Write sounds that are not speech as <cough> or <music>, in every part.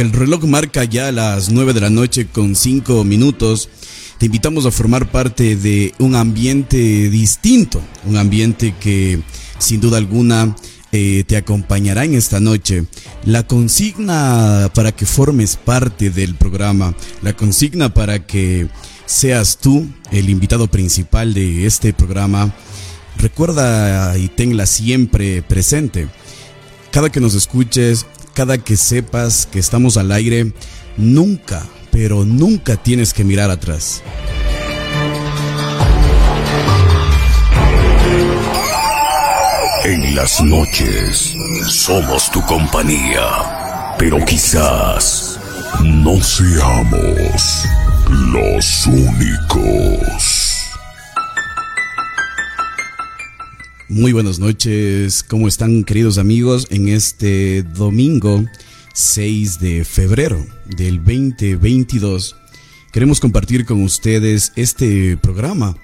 el reloj marca ya las 9 de la noche con 5 minutos, te invitamos a formar parte de un ambiente distinto, un ambiente que sin duda alguna eh, te acompañará en esta noche. La consigna para que formes parte del programa, la consigna para que seas tú el invitado principal de este programa, recuerda y tenla siempre presente. Cada que nos escuches, cada que sepas que estamos al aire, nunca, pero nunca tienes que mirar atrás. En las noches somos tu compañía, pero quizás no seamos los únicos. Muy buenas noches, ¿cómo están queridos amigos en este domingo 6 de febrero del 2022? Queremos compartir con ustedes este programa.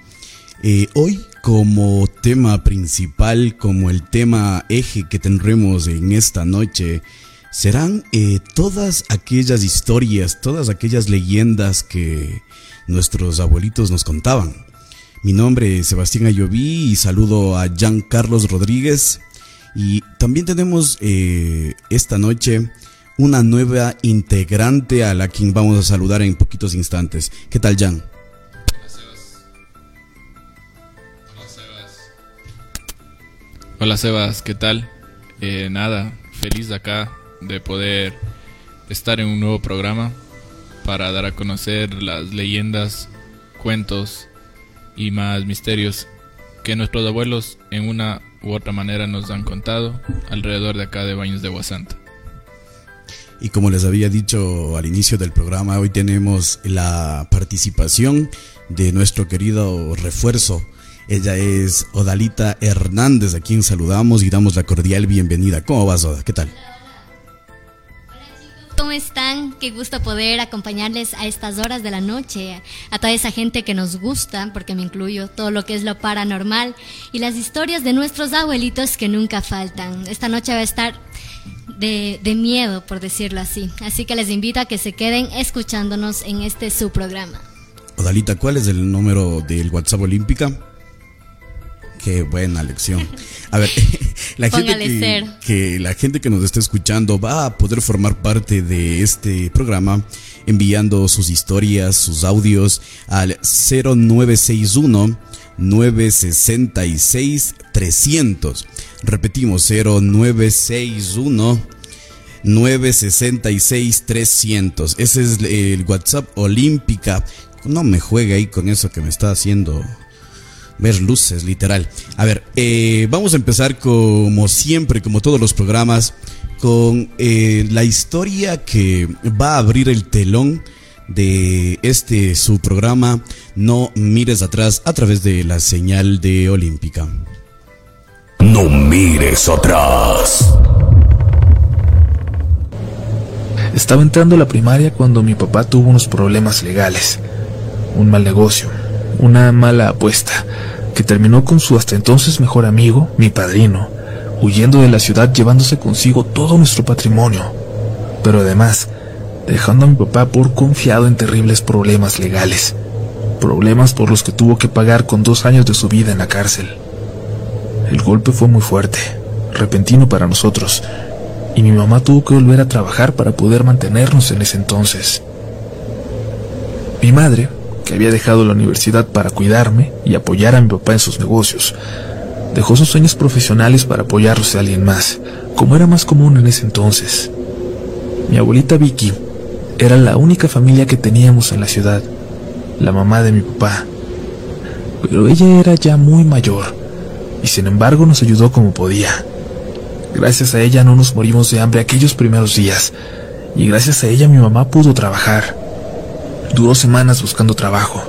Eh, hoy como tema principal, como el tema eje que tendremos en esta noche, serán eh, todas aquellas historias, todas aquellas leyendas que nuestros abuelitos nos contaban. Mi nombre es Sebastián Ayoví y saludo a Jean Carlos Rodríguez. Y también tenemos eh, esta noche una nueva integrante a la quien vamos a saludar en poquitos instantes. ¿Qué tal, Jan? Hola Sebas, ¿qué tal? Eh, nada, feliz de acá de poder estar en un nuevo programa para dar a conocer las leyendas, cuentos y más misterios que nuestros abuelos en una u otra manera nos han contado alrededor de acá de Baños de Guasanta. Y como les había dicho al inicio del programa, hoy tenemos la participación de nuestro querido refuerzo ella es Odalita Hernández, a quien saludamos y damos la cordial bienvenida. ¿Cómo vas, Oda? ¿Qué tal? ¿Cómo están? Qué gusto poder acompañarles a estas horas de la noche, a toda esa gente que nos gusta, porque me incluyo, todo lo que es lo paranormal y las historias de nuestros abuelitos que nunca faltan. Esta noche va a estar de, de miedo, por decirlo así. Así que les invito a que se queden escuchándonos en este su programa. Odalita, ¿cuál es el número del WhatsApp Olímpica? Qué buena lección. A ver, <laughs> la gente que, la gente que nos está escuchando va a poder formar parte de este programa enviando sus historias, sus audios al 0961 966 300. Repetimos 0961 966 300. Ese es el WhatsApp Olímpica. No me juegue ahí con eso que me está haciendo ver luces, literal. A ver, eh, vamos a empezar como siempre, como todos los programas, con eh, la historia que va a abrir el telón de este su programa No mires atrás a través de la señal de Olímpica. No mires atrás. Estaba entrando a la primaria cuando mi papá tuvo unos problemas legales, un mal negocio, una mala apuesta que terminó con su hasta entonces mejor amigo, mi padrino, huyendo de la ciudad llevándose consigo todo nuestro patrimonio, pero además dejando a mi papá por confiado en terribles problemas legales, problemas por los que tuvo que pagar con dos años de su vida en la cárcel. El golpe fue muy fuerte, repentino para nosotros, y mi mamá tuvo que volver a trabajar para poder mantenernos en ese entonces. Mi madre, que había dejado la universidad para cuidarme y apoyar a mi papá en sus negocios. Dejó sus sueños profesionales para apoyarlos a alguien más, como era más común en ese entonces. Mi abuelita Vicky era la única familia que teníamos en la ciudad, la mamá de mi papá. Pero ella era ya muy mayor y sin embargo nos ayudó como podía. Gracias a ella no nos morimos de hambre aquellos primeros días y gracias a ella mi mamá pudo trabajar. Duró semanas buscando trabajo,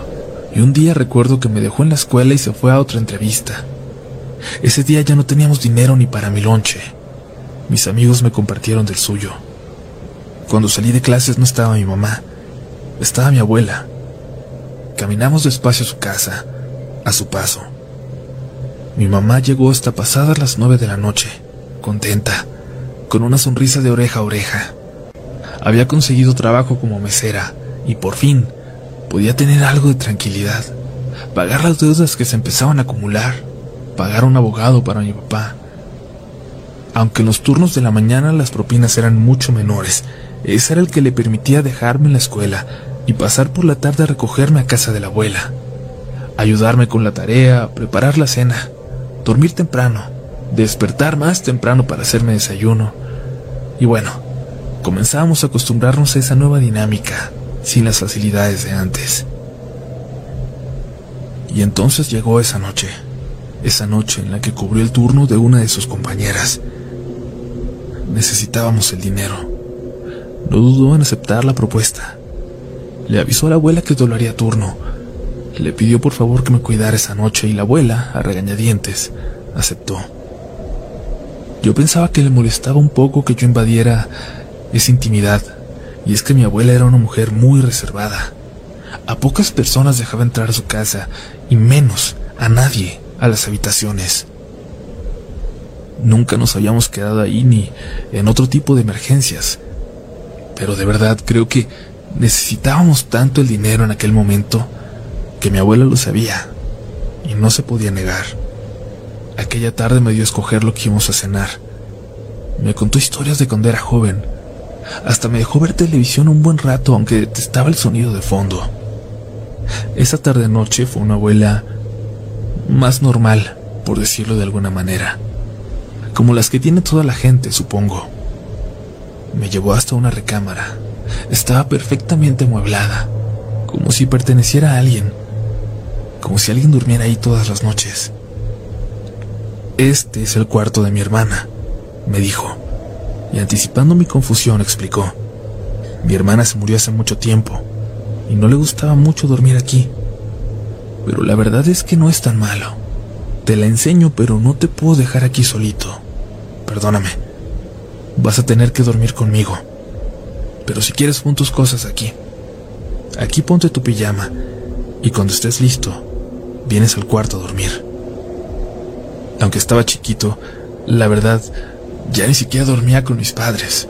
y un día recuerdo que me dejó en la escuela y se fue a otra entrevista. Ese día ya no teníamos dinero ni para mi lonche. Mis amigos me compartieron del suyo. Cuando salí de clases no estaba mi mamá, estaba mi abuela. Caminamos despacio a su casa, a su paso. Mi mamá llegó hasta pasadas las nueve de la noche, contenta, con una sonrisa de oreja a oreja. Había conseguido trabajo como mesera y por fin podía tener algo de tranquilidad, pagar las deudas que se empezaban a acumular, pagar un abogado para mi papá. Aunque en los turnos de la mañana las propinas eran mucho menores, ese era el que le permitía dejarme en la escuela y pasar por la tarde a recogerme a casa de la abuela, ayudarme con la tarea, preparar la cena, dormir temprano, despertar más temprano para hacerme desayuno. Y bueno, comenzábamos a acostumbrarnos a esa nueva dinámica, sin las facilidades de antes. Y entonces llegó esa noche, esa noche en la que cubrió el turno de una de sus compañeras. Necesitábamos el dinero. No dudó en aceptar la propuesta. Le avisó a la abuela que doblaría turno. Le pidió por favor que me cuidara esa noche y la abuela, a regañadientes, aceptó. Yo pensaba que le molestaba un poco que yo invadiera esa intimidad, y es que mi abuela era una mujer muy reservada. A pocas personas dejaba entrar a su casa, y menos a nadie a las habitaciones. Nunca nos habíamos quedado ahí ni en otro tipo de emergencias. Pero de verdad creo que necesitábamos tanto el dinero en aquel momento que mi abuela lo sabía y no se podía negar. Aquella tarde me dio a escoger lo que íbamos a cenar. Me contó historias de cuando era joven. Hasta me dejó ver televisión un buen rato, aunque detestaba el sonido de fondo. Esa tarde noche fue una abuela más normal, por decirlo de alguna manera. Como las que tiene toda la gente, supongo. Me llevó hasta una recámara. Estaba perfectamente amueblada, como si perteneciera a alguien, como si alguien durmiera ahí todas las noches. Este es el cuarto de mi hermana, me dijo, y anticipando mi confusión explicó. Mi hermana se murió hace mucho tiempo y no le gustaba mucho dormir aquí. Pero la verdad es que no es tan malo. Te la enseño, pero no te puedo dejar aquí solito. Perdóname. Vas a tener que dormir conmigo. Pero si quieres pon tus cosas aquí. Aquí ponte tu pijama y cuando estés listo, vienes al cuarto a dormir. Aunque estaba chiquito, la verdad, ya ni siquiera dormía con mis padres,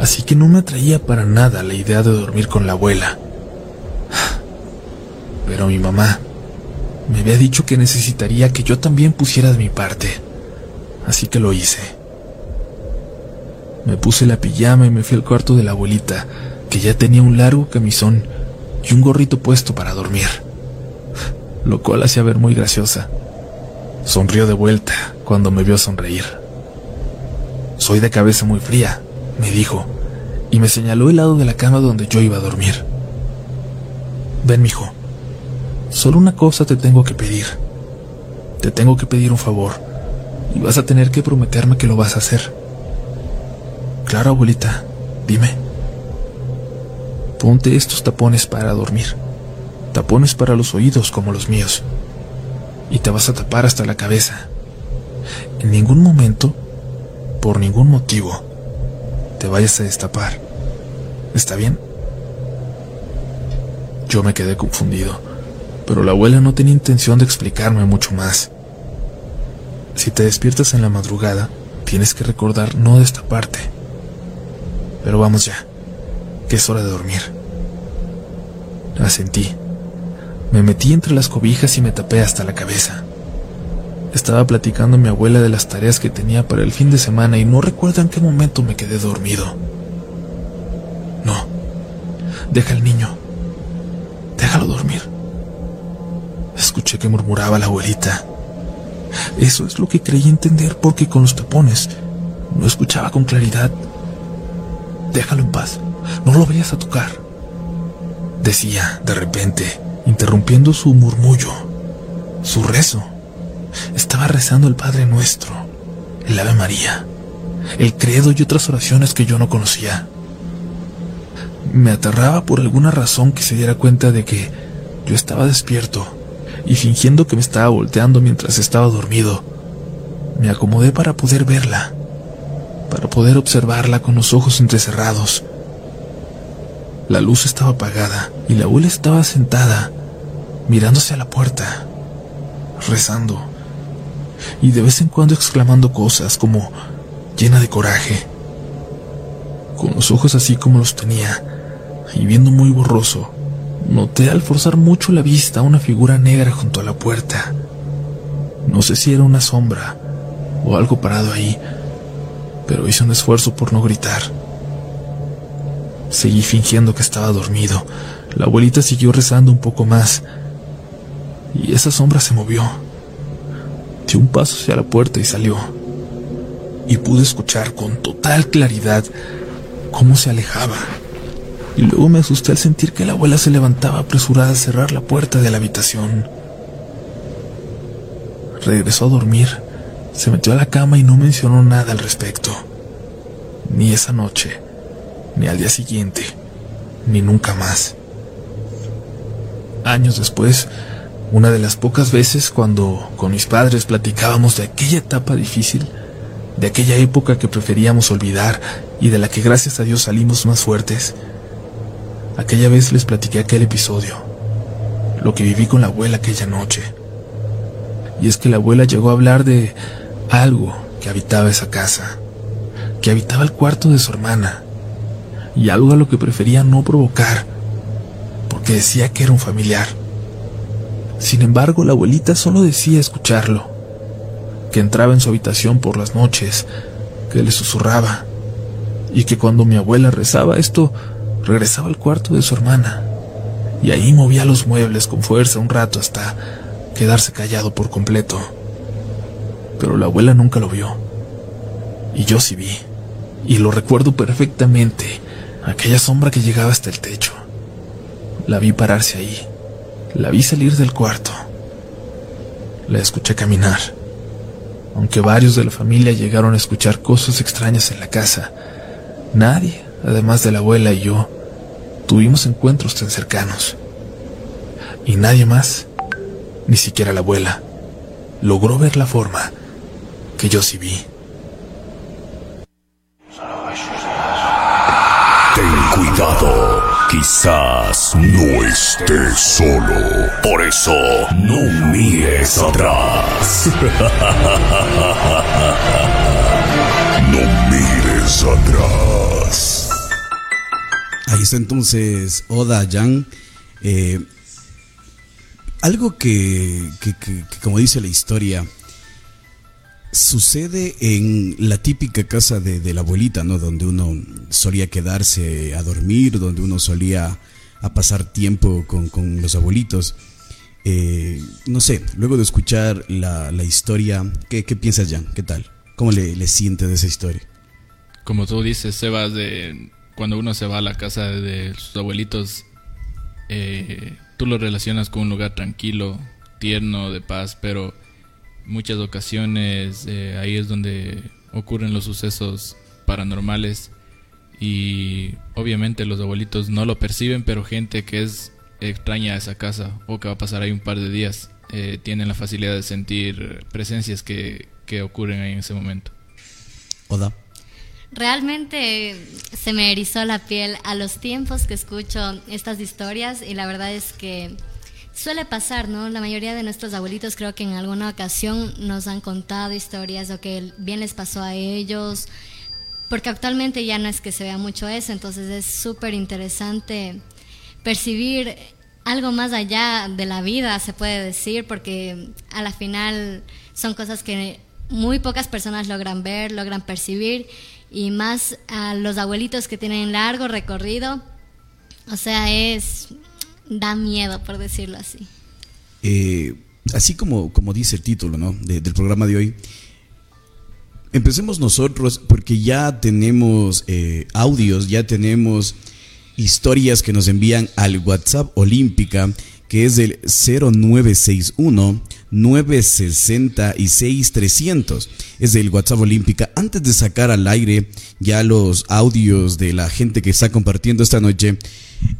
así que no me atraía para nada la idea de dormir con la abuela. Pero mi mamá me había dicho que necesitaría que yo también pusiera de mi parte, así que lo hice. Me puse la pijama y me fui al cuarto de la abuelita, que ya tenía un largo camisón y un gorrito puesto para dormir, lo cual hacía ver muy graciosa. Sonrió de vuelta cuando me vio sonreír. Soy de cabeza muy fría, me dijo, y me señaló el lado de la cama donde yo iba a dormir. Ven, mijo. Solo una cosa te tengo que pedir. Te tengo que pedir un favor, y vas a tener que prometerme que lo vas a hacer. Claro, abuelita, dime. Ponte estos tapones para dormir. Tapones para los oídos como los míos y te vas a tapar hasta la cabeza. En ningún momento, por ningún motivo, te vayas a destapar. ¿Está bien? Yo me quedé confundido, pero la abuela no tenía intención de explicarme mucho más. Si te despiertas en la madrugada, tienes que recordar no destaparte. Pero vamos ya, que es hora de dormir. Asentí. Me metí entre las cobijas y me tapé hasta la cabeza. Estaba platicando a mi abuela de las tareas que tenía para el fin de semana y no recuerdo en qué momento me quedé dormido. No, deja al niño. Déjalo dormir. Escuché que murmuraba la abuelita. Eso es lo que creí entender porque con los tapones no escuchaba con claridad. Déjalo en paz. No lo vayas a tocar. Decía de repente interrumpiendo su murmullo, su rezo. Estaba rezando el Padre Nuestro, el Ave María, el credo y otras oraciones que yo no conocía. Me aterraba por alguna razón que se diera cuenta de que yo estaba despierto y fingiendo que me estaba volteando mientras estaba dormido, me acomodé para poder verla, para poder observarla con los ojos entrecerrados. La luz estaba apagada y la abuela estaba sentada mirándose a la puerta, rezando, y de vez en cuando exclamando cosas como llena de coraje. con los ojos así como los tenía, y viendo muy borroso, noté al forzar mucho la vista una figura negra junto a la puerta. No sé si era una sombra o algo parado ahí, pero hice un esfuerzo por no gritar. Seguí fingiendo que estaba dormido. La abuelita siguió rezando un poco más, y esa sombra se movió. Dio un paso hacia la puerta y salió. Y pude escuchar con total claridad cómo se alejaba. Y luego me asusté al sentir que la abuela se levantaba apresurada a cerrar la puerta de la habitación. Regresó a dormir, se metió a la cama y no mencionó nada al respecto. Ni esa noche, ni al día siguiente, ni nunca más. Años después, una de las pocas veces cuando con mis padres platicábamos de aquella etapa difícil, de aquella época que preferíamos olvidar y de la que gracias a Dios salimos más fuertes, aquella vez les platiqué aquel episodio, lo que viví con la abuela aquella noche. Y es que la abuela llegó a hablar de algo que habitaba esa casa, que habitaba el cuarto de su hermana, y algo a lo que prefería no provocar, porque decía que era un familiar. Sin embargo, la abuelita solo decía escucharlo, que entraba en su habitación por las noches, que le susurraba, y que cuando mi abuela rezaba esto, regresaba al cuarto de su hermana, y ahí movía los muebles con fuerza un rato hasta quedarse callado por completo. Pero la abuela nunca lo vio, y yo sí vi, y lo recuerdo perfectamente, aquella sombra que llegaba hasta el techo. La vi pararse ahí, la vi salir del cuarto, la escuché caminar. Aunque varios de la familia llegaron a escuchar cosas extrañas en la casa, nadie, además de la abuela y yo, tuvimos encuentros tan cercanos. Y nadie más, ni siquiera la abuela, logró ver la forma que yo sí vi. Ten cuidado, quizás no estés solo. Por eso, no mires atrás. <laughs> No mires atrás. Ahí está entonces Oda Yang. Eh, algo que, que- que- que, como dice la historia, sucede en la típica casa de, de la abuelita, ¿no? Donde uno solía quedarse a dormir, donde uno solía a pasar tiempo con, con los abuelitos. Eh, no sé, luego de escuchar la, la historia, ¿qué, qué piensas, Jan? ¿Qué tal? ¿Cómo le, le sientes de esa historia? Como tú dices, Sebas, de cuando uno se va a la casa de sus abuelitos, eh, tú lo relacionas con un lugar tranquilo, tierno, de paz, pero muchas ocasiones eh, ahí es donde ocurren los sucesos paranormales y obviamente los abuelitos no lo perciben, pero gente que es extraña a esa casa o que va a pasar ahí un par de días eh, tienen la facilidad de sentir presencias que, que ocurren ahí en ese momento. Oda. Realmente se me erizó la piel a los tiempos que escucho estas historias y la verdad es que suele pasar, ¿no? La mayoría de nuestros abuelitos creo que en alguna ocasión nos han contado historias o que bien les pasó a ellos, porque actualmente ya no es que se vea mucho eso, entonces es súper interesante percibir algo más allá de la vida, se puede decir, porque a la final son cosas que muy pocas personas logran ver, logran percibir, y más a los abuelitos que tienen largo recorrido, o sea, es, da miedo, por decirlo así. Eh, así como, como dice el título ¿no? de- del programa de hoy, empecemos nosotros porque ya tenemos eh, audios, ya tenemos historias que nos envían al WhatsApp Olímpica, que es el 0961 966 300. Es el WhatsApp Olímpica. Antes de sacar al aire ya los audios de la gente que está compartiendo esta noche,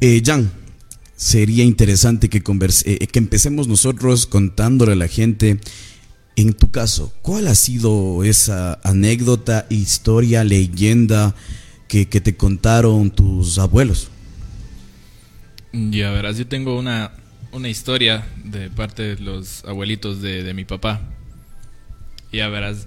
eh, Jan, sería interesante que, converse- eh, que empecemos nosotros contándole a la gente, en tu caso, ¿cuál ha sido esa anécdota, historia, leyenda que, que te contaron tus abuelos? Ya verás, yo tengo una, una historia de parte de los abuelitos de, de mi papá. Ya verás,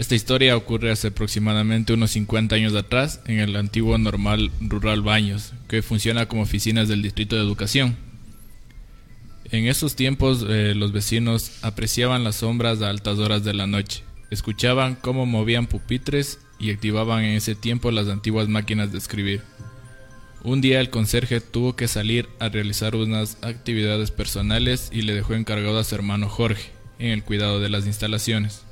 Esta historia ocurre hace aproximadamente unos 50 años atrás en el antiguo normal rural Baños, que funciona como oficinas del Distrito de Educación. En esos tiempos eh, los vecinos apreciaban las sombras a altas horas de la noche, escuchaban cómo movían pupitres y activaban en ese tiempo las antiguas máquinas de escribir. Un día el conserje tuvo que salir a realizar unas actividades personales y le dejó encargado a su hermano Jorge en el cuidado de las instalaciones.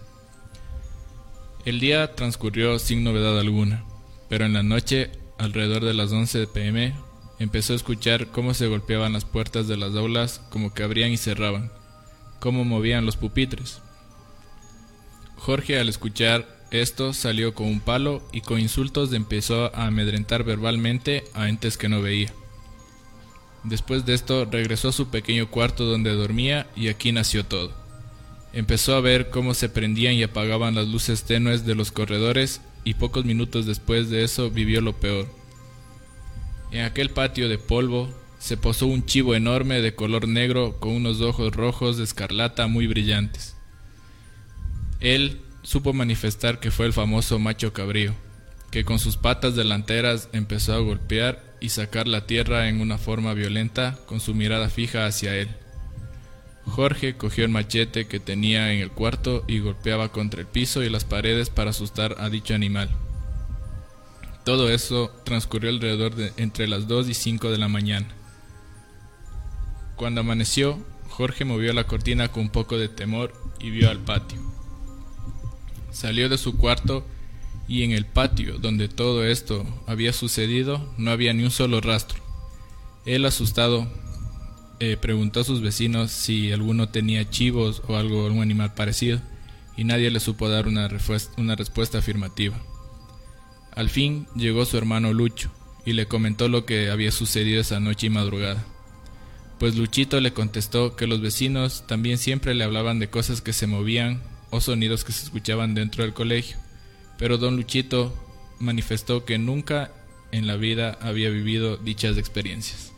El día transcurrió sin novedad alguna, pero en la noche, alrededor de las 11 pm, empezó a escuchar cómo se golpeaban las puertas de las aulas, como que abrían y cerraban, cómo movían los pupitres. Jorge al escuchar esto salió con un palo y con insultos empezó a amedrentar verbalmente a entes que no veía. Después de esto regresó a su pequeño cuarto donde dormía y aquí nació todo. Empezó a ver cómo se prendían y apagaban las luces tenues de los corredores y pocos minutos después de eso vivió lo peor. En aquel patio de polvo se posó un chivo enorme de color negro con unos ojos rojos de escarlata muy brillantes. Él supo manifestar que fue el famoso macho cabrío, que con sus patas delanteras empezó a golpear y sacar la tierra en una forma violenta con su mirada fija hacia él. Jorge cogió el machete que tenía en el cuarto y golpeaba contra el piso y las paredes para asustar a dicho animal. Todo eso transcurrió alrededor de entre las 2 y 5 de la mañana. Cuando amaneció, Jorge movió la cortina con un poco de temor y vio al patio. Salió de su cuarto y en el patio donde todo esto había sucedido no había ni un solo rastro. Él asustado eh, preguntó a sus vecinos si alguno tenía chivos o algo, algún animal parecido, y nadie le supo dar una, una respuesta afirmativa. Al fin llegó su hermano Lucho y le comentó lo que había sucedido esa noche y madrugada. Pues Luchito le contestó que los vecinos también siempre le hablaban de cosas que se movían o sonidos que se escuchaban dentro del colegio, pero don Luchito manifestó que nunca en la vida había vivido dichas experiencias.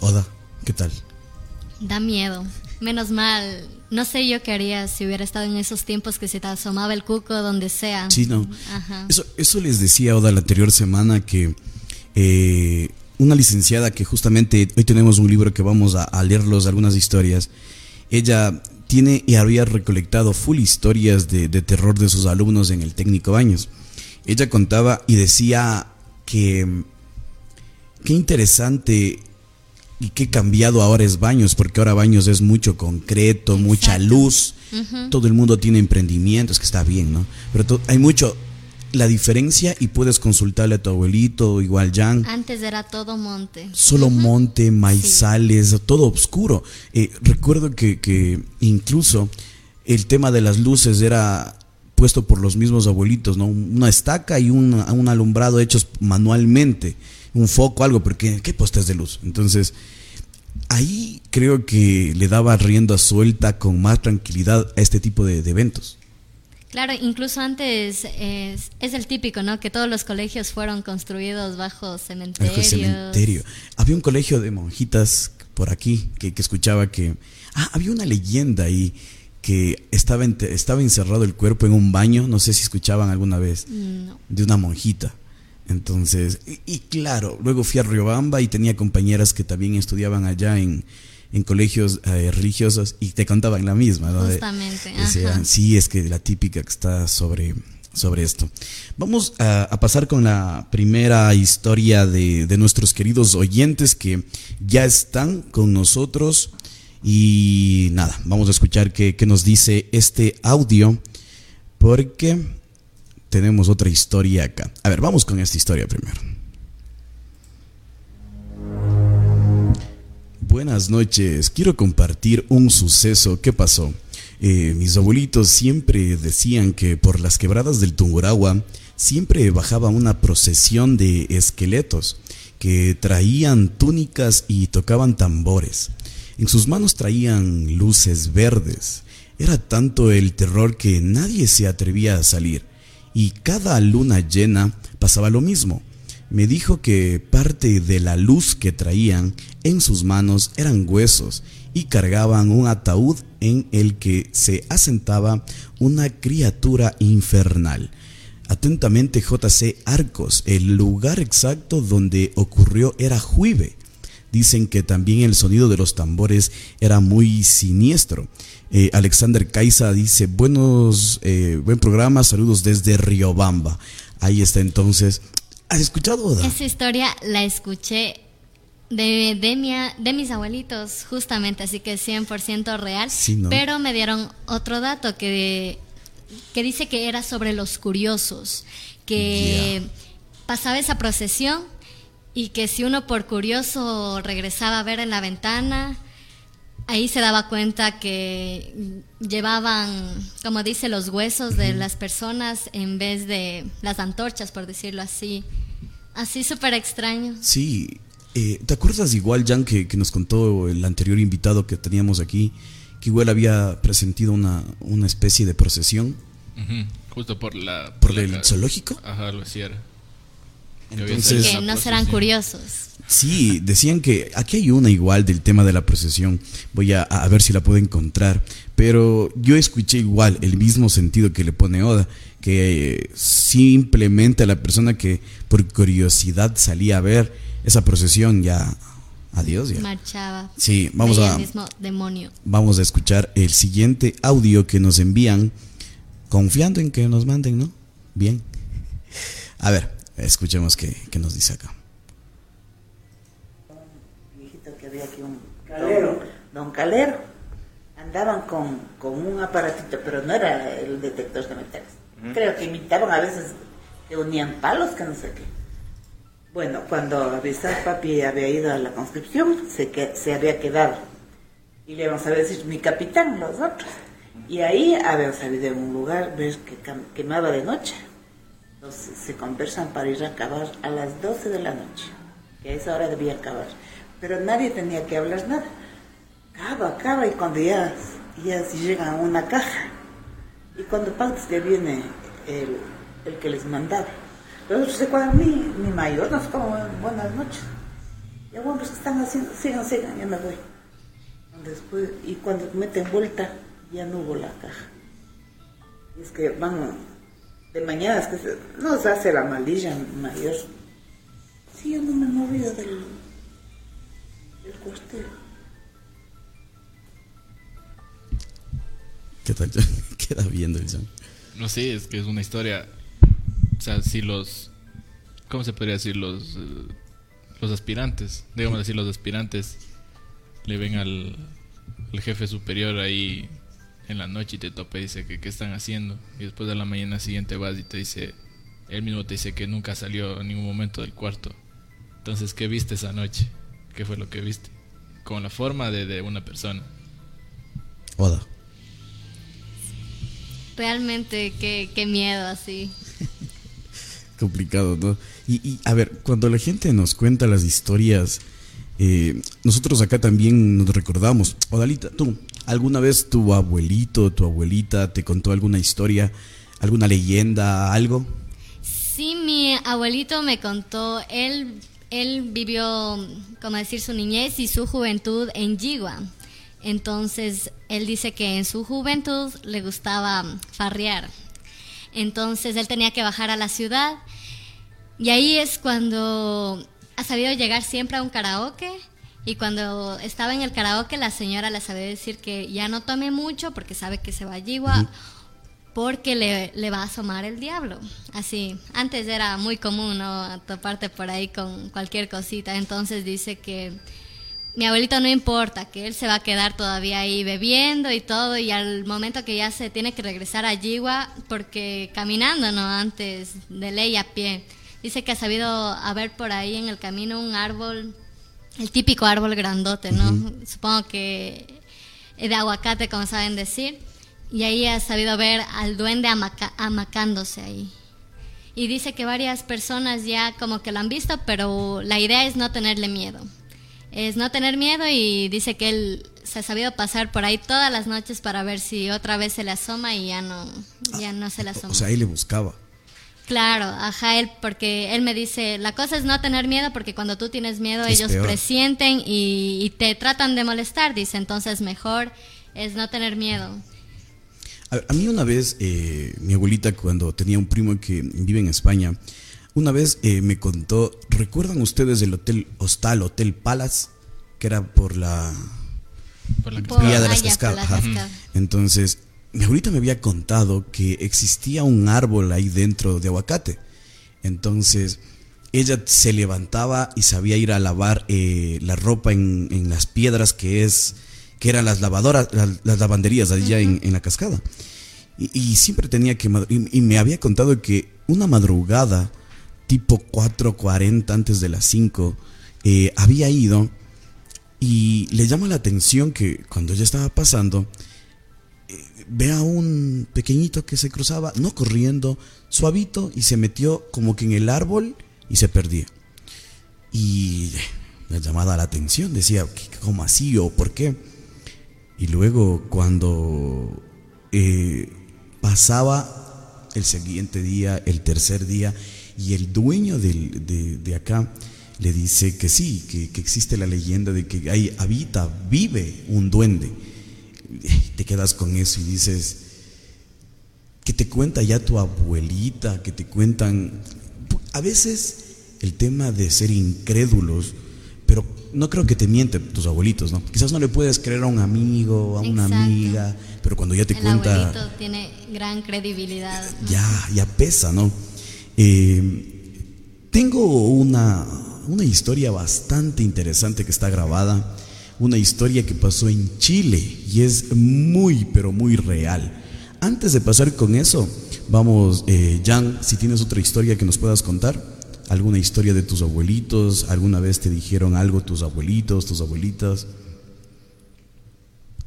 Oda, ¿qué tal? Da miedo. Menos mal. No sé yo qué haría si hubiera estado en esos tiempos que se te asomaba el cuco donde sea. Sí, no. Eso, eso les decía Oda la anterior semana que eh, una licenciada que justamente hoy tenemos un libro que vamos a, a leerlos, algunas historias. Ella tiene y había recolectado full historias de, de, terror de sus alumnos en el técnico Baños. Ella contaba y decía que qué interesante y qué cambiado ahora es Baños, porque ahora Baños es mucho concreto, mucha luz, todo el mundo tiene emprendimientos, que está bien, ¿no? Pero hay mucho, la diferencia y puedes consultarle a tu abuelito, igual Jan. Antes era todo monte. Solo monte, maizales, todo oscuro. Eh, recuerdo que, que incluso el tema de las luces era puesto por los mismos abuelitos, ¿no? Una estaca y un, un alumbrado hechos manualmente un foco, algo, porque ¿qué postes de luz? Entonces, ahí creo que le daba rienda suelta con más tranquilidad a este tipo de, eventos. Claro, incluso antes es, es, el típico, ¿no? Que todos los colegios fueron construidos bajo cementerios. Bajo cementerio. Había un colegio de monjitas por aquí que, que escuchaba que... Ah, había una leyenda ahí que estaba, estaba encerrado el cuerpo en un baño, no sé si escuchaban alguna vez, de una monjita. Entonces, y, claro, luego fui a Riobamba y tenía compañeras que también estudiaban allá en, colegios eh, religiosos y te contaban la misma, ¿no? Justamente. sí, es que la típica que está sobre, sobre esto. Vamos a, pasar con la primera historia de, de, nuestros queridos oyentes que ya están con nosotros. Y nada, vamos a escuchar qué, qué nos dice este audio. Porque tenemos otra historia acá. A ver, vamos con esta historia primero. Buenas noches, quiero compartir un suceso que pasó. Eh, mis abuelitos siempre decían que por las quebradas del Tunguragua siempre bajaba una procesión de esqueletos que traían túnicas y tocaban tambores. En sus manos traían luces verdes. Era tanto el terror que nadie se atrevía a salir y cada luna llena pasaba lo mismo. Me dijo que parte de la luz que traían en sus manos eran huesos y cargaban un ataúd en el que se asentaba una criatura infernal. Atentamente JC Arcos, el lugar exacto donde ocurrió era Juive. Dicen que también el sonido de los tambores era muy siniestro. Eh, Alexander Caiza dice, buenos, eh, buen programa, saludos desde Riobamba. Ahí está entonces. ¿Has escuchado? Esa historia la escuché de, de, de mis abuelitos, justamente, así que 100% real. Pero me dieron otro dato que, que dice que era sobre los curiosos, que pasaba esa procesión y que si uno por curioso regresaba a ver en la ventana, ahí se daba cuenta que llevaban, como dice, los huesos de las personas en vez de las antorchas, por decirlo así. Así súper extraño. Sí, eh, ¿Te acuerdas igual, Jan, que, nos contó el anterior invitado que teníamos aquí, que igual había presentido una, una especie de procesión? Justo por la... ¿Por, el zoológico? Ajá, lo hacía. Entonces, que no serán curiosos. Sí, decían que aquí hay una igual del tema de la procesión. Voy a, a, ver si la puedo encontrar. Pero yo escuché igual el mismo sentido que le pone Oda, que simplemente a la persona que por curiosidad salía a ver esa procesión ya adiós ya. Marchaba. Sí, vamos a mismo demonio. Vamos a escuchar el siguiente audio que nos envían confiando en que nos manden, ¿no? Bien. A ver, escuchemos qué, nos dice acá. Un viejito que había aquí un calero, don, Calero. Andaban con, con, un aparatito, pero no era el detector de metales. Creo que imitaban a veces que unían palos, que no sé qué bueno, cuando avisar papi había ido a la conscripción, se, que, se había quedado. Y le vamos a decir, mi capitán, los otros. Y ahí habíamos salido en un lugar, ver que quemaba de noche. Se conversan para ir a acabar a las 12 de la noche, que a esa hora debía acabar. Pero nadie tenía que hablar nada. Acaba, acaba, y cuando ya, ya se llegan a una caja, y cuando Pautas que viene el, el que les mandaba, pero se cuadra mi, mi mayor, no sé cómo, buenas noches. Ya bueno, pues están haciendo, sigan, sigan, ya me voy. Después, y cuando meten vuelta, ya no hubo la caja. Y es que van de mañana, es que se, nos hace la maldilla mayor. Sí, yo no me he movido del, del cuartel. ¿Qué tal? <laughs> Queda viendo el No sé, es que es una historia o sea, si los, ¿cómo se podría decir? Los, eh, los aspirantes, digamos decir, los aspirantes le ven al, jefe superior ahí en la noche y te topa y dice que qué están haciendo. Y después de la mañana siguiente vas y te dice, él mismo te dice que nunca salió en ningún momento del cuarto. Entonces, ¿qué viste esa noche? ¿Qué fue lo que viste? Con la forma de, de una persona. Oda. Realmente, qué, qué miedo así. <laughs> complicado, ¿no? Y, a ver, cuando la gente nos cuenta las historias, eh, nosotros acá también nos recordamos. Odalita, tú, ¿alguna vez tu abuelito, tu abuelita te contó alguna historia, alguna leyenda, algo? Sí, mi abuelito me contó, él, él vivió, como decir, su niñez y su juventud en Yigua. Entonces, él dice que en su juventud le gustaba farrear. Entonces él tenía que bajar a la ciudad y ahí es cuando ha sabido llegar siempre a un karaoke y cuando estaba en el karaoke la señora le sabía decir que ya no tome mucho porque sabe que se va a Yigua porque le, le, va a asomar el diablo. Así, antes era muy común, ¿no? Toparte por ahí con cualquier cosita. Entonces dice que mi abuelito no importa, que él se va a quedar todavía ahí bebiendo y todo, y al momento que ya se tiene que regresar a Yigua, porque caminando, ¿no? Antes de ley a pie, dice que ha sabido haber por ahí en el camino un árbol, el típico árbol grandote, ¿no? Supongo que de aguacate, como saben decir, y ahí ha sabido ver al duende amacándose ahí. Y dice que varias personas ya como que lo han visto, pero la idea es no tenerle miedo es no tener miedo y dice que él se ha sabido pasar por ahí todas las noches para ver si otra vez se le asoma y ya no, ya no se le asoma. O sea, ahí le buscaba. Claro, ajá, él, porque él me dice, la cosa es no tener miedo porque cuando tú tienes miedo ellos presienten y, te tratan de molestar, dice, entonces mejor es no tener miedo. A, mí una vez, eh, mi abuelita, cuando tenía un primo que vive en España, una vez eh, me contó, ¿recuerdan ustedes el hotel Hostal, Hotel Palace? Que era por la... Por la Por- vía de ah, las cascadas. Entonces, mi abuelita me había contado que existía un árbol ahí dentro de aguacate. Entonces, ella se levantaba y sabía ir a lavar eh, la ropa en, en las piedras que es que eran las lavadoras, las, las lavanderías allá en, en la cascada. Y, y siempre tenía que... Y, y me había contado que una madrugada, tipo 4.40 antes de las 5, eh, había ido y le llama la atención que cuando ella estaba pasando, ve a un pequeñito que se cruzaba, no corriendo, suavito, y se metió como que en el árbol y se perdía. Y le llamaba la atención, decía, "¿Qué- ¿cómo así o por qué? Y luego cuando eh, pasaba el siguiente día, el tercer día, y el dueño del- de, de acá le dice que sí, que, que existe la leyenda de que ahí habita, vive un duende. Te quedas con eso y dices, que te cuenta ya tu abuelita, que te cuentan... A veces el tema de ser incrédulos, pero no creo que te mienten tus abuelitos, ¿no? Quizás no le puedes creer a un amigo, a una Exacto. amiga, pero cuando ya te El cuenta... abuelito tiene gran credibilidad. ¿no? Ya, ya pesa, ¿no? Eh, tengo una, una historia bastante interesante que está grabada, una historia que pasó en Chile y es muy, pero muy real. Antes de pasar con eso, vamos, eh, Jan, si tienes otra historia que nos puedas contar, alguna historia de tus abuelitos, alguna vez te dijeron algo tus abuelitos, tus abuelitas.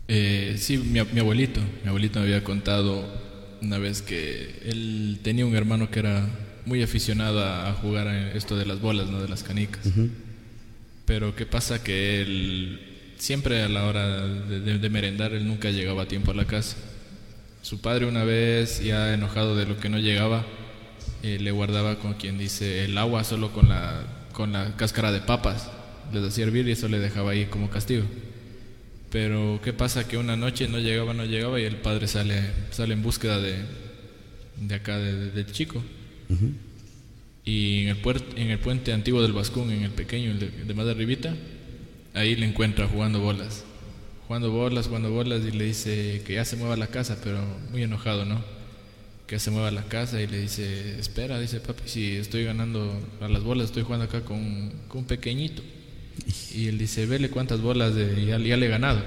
Eh, sí, mi, mi abuelito. Mi abuelito me había contado una vez que él tenía un hermano que era muy aficionado a, a jugar a esto de las bolas, ¿no? De las canicas. Pero qué pasa que él siempre a la hora de, de- de merendar él nunca llegaba a tiempo a la casa. Su padre una vez, ya enojado de lo que no llegaba, eh, le guardaba con quien dice el agua solo con la, con la cáscara de papas. Les hacía hervir y eso le dejaba ahí como castigo. Pero qué pasa que una noche no llegaba, no llegaba y el padre sale, sale en búsqueda de, de acá, de- de- del chico. Y en el, puer- en el puente antiguo del Vascún, en el pequeño, el de, de más arribita, ahí le encuentra jugando bolas. Jugando bolas, jugando bolas y le dice que ya se mueva la casa, pero muy enojado, ¿no? Que ya se mueva la casa y le dice, espera, dice papi, si estoy ganando a las bolas, estoy jugando acá con, con un pequeñito. Y él dice, vele cuántas bolas de, ya, ya le he ganado.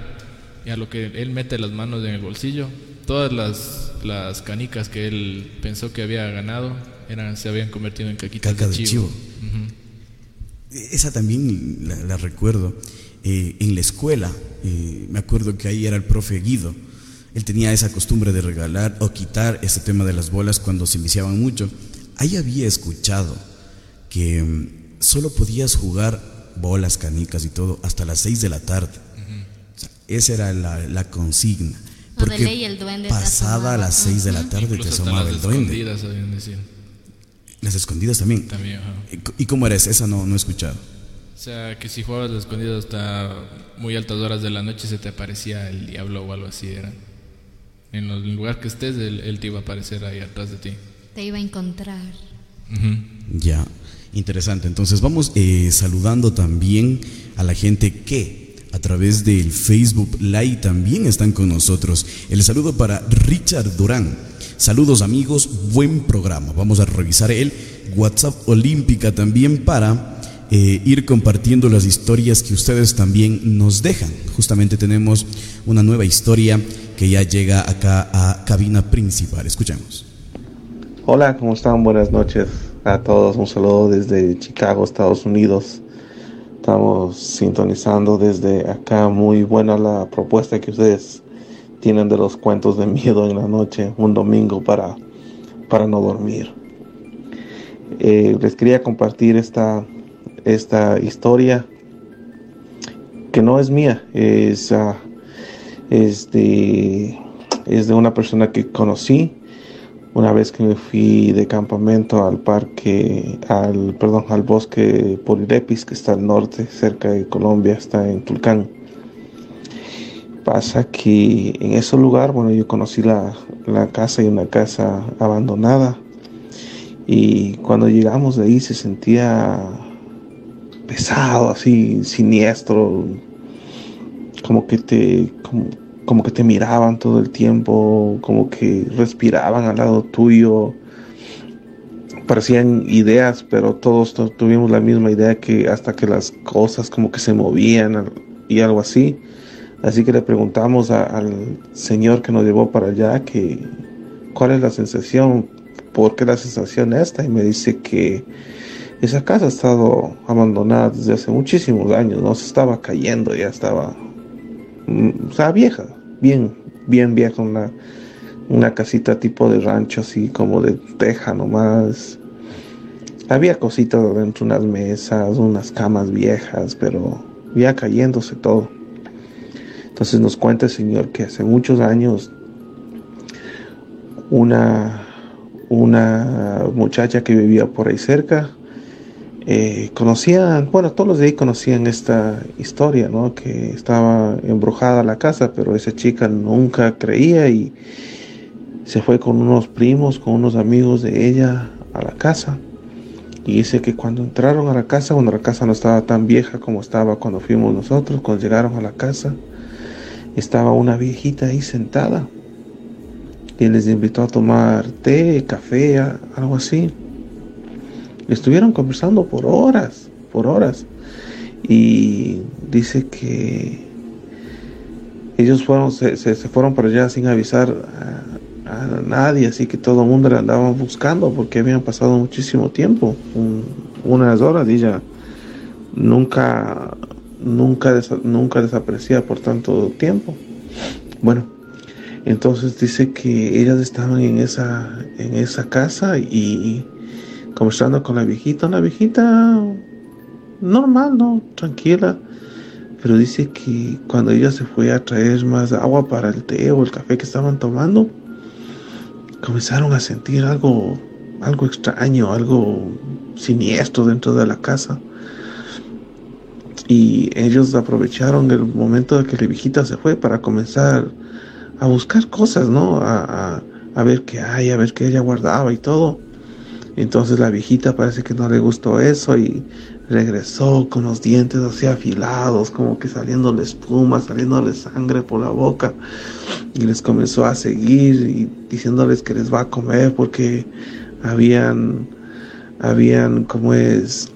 Y a lo que él mete las manos en el bolsillo, todas las, las canicas que él pensó que había ganado eran, se habían convertido en caquitas Caca de de chivo. chivo. Esa también la, la recuerdo. Eh, en la escuela, eh, me acuerdo que ahí era el profe Guido. Él tenía esa costumbre de regalar o quitar ese tema de las bolas cuando se iniciaban mucho. Ahí había escuchado que mm, solo podías jugar bolas, canicas y todo hasta las 6 de la tarde. O sea, esa era la, la consigna. No, de Porque ley el duende pasada asomaba. las 6 de la tarde te Incluso asomaba el duende. decir. Las escondidas también. También, ajá. ¿Y- ¿Y cómo eres? Esa no, no he escuchado. O sea, que si jugabas las escondidas hasta muy altas horas de la noche se te aparecía el diablo o algo así, era. En el lugar que estés, él, él te iba a aparecer ahí atrás de ti. Te iba a encontrar. Ujú. Ya, interesante. Entonces vamos eh, saludando también a la gente que a través del Facebook Live también están con nosotros. El saludo para Richard Durán. Saludos amigos, buen programa. Vamos a revisar el WhatsApp Olímpica también para eh, ir compartiendo las historias que ustedes también nos dejan. Justamente tenemos una nueva historia que ya llega acá a cabina principal. Escuchemos. Hola, ¿cómo están? Buenas noches a todos. Un saludo desde Chicago, Estados Unidos. Estamos sintonizando desde acá. Muy buena la propuesta que ustedes tienen de los cuentos de miedo en la noche, un domingo para, para no dormir. Eh, les quería compartir esta, esta historia que no es mía, es, ah, es, de, es de una persona que conocí una vez que me fui de campamento al parque, al, perdón, al bosque Polirepis, que está al norte, cerca de Colombia, está en Tulcán. Pasa que en ese lugar, bueno, yo conocí la, la casa y una casa abandonada. Y cuando llegamos de ahí se sentía pesado, así, siniestro, como que te, como, como que te miraban todo el tiempo, como que respiraban al lado tuyo. Parecían ideas, pero todos tuvimos la misma idea que hasta que las cosas como que se movían y algo así. Así que le preguntamos al señor que nos llevó para allá que cuál es la sensación, por qué la sensación esta y me dice que esa casa ha estado abandonada desde hace muchísimos años, no se estaba cayendo, ya estaba, mm, sea, vieja, bien, bien vieja, una, una casita tipo de rancho, así como de teja nomás. Había cositas dentro, unas mesas, unas camas viejas, pero ya cayéndose todo. Entonces nos cuenta Señor que hace muchos años una, una muchacha que vivía por ahí cerca eh, conocían, bueno, todos los de ahí conocían esta historia, ¿no? Que estaba embrujada la casa, pero esa chica nunca creía y se fue con unos primos, con unos amigos de ella a la casa. Y dice que cuando entraron a la casa, cuando la casa no estaba tan vieja como estaba cuando fuimos nosotros, cuando llegaron a la casa, estaba una viejita ahí sentada. Y les invitó a tomar té, café, algo así. Estuvieron conversando por horas, por horas. Y dice que ellos fueron, se, se, fueron para allá sin avisar a, nadie, así que todo el mundo le andaban buscando porque habían pasado muchísimo tiempo, unas horas, y ella nunca, nunca, nunca desaparecía por tanto tiempo. Bueno, entonces dice que ellas estaban en esa, en esa casa y conversando con la viejita, una viejita normal, ¿no? Tranquila. Pero dice que cuando ella se fue a traer más agua para el té o el café que estaban tomando, comenzaron a sentir algo, algo extraño, algo siniestro dentro de la casa. Y ellos aprovecharon el momento de que la viejita se fue para comenzar a buscar cosas, ¿no? A, a, a ver qué hay, a ver qué ella guardaba y todo. Entonces la viejita parece que no le gustó eso y regresó con los dientes así afilados, como que saliéndole espuma, saliéndole sangre por la boca. Y les comenzó a seguir y diciéndoles que les va a comer porque habían, habían, como es,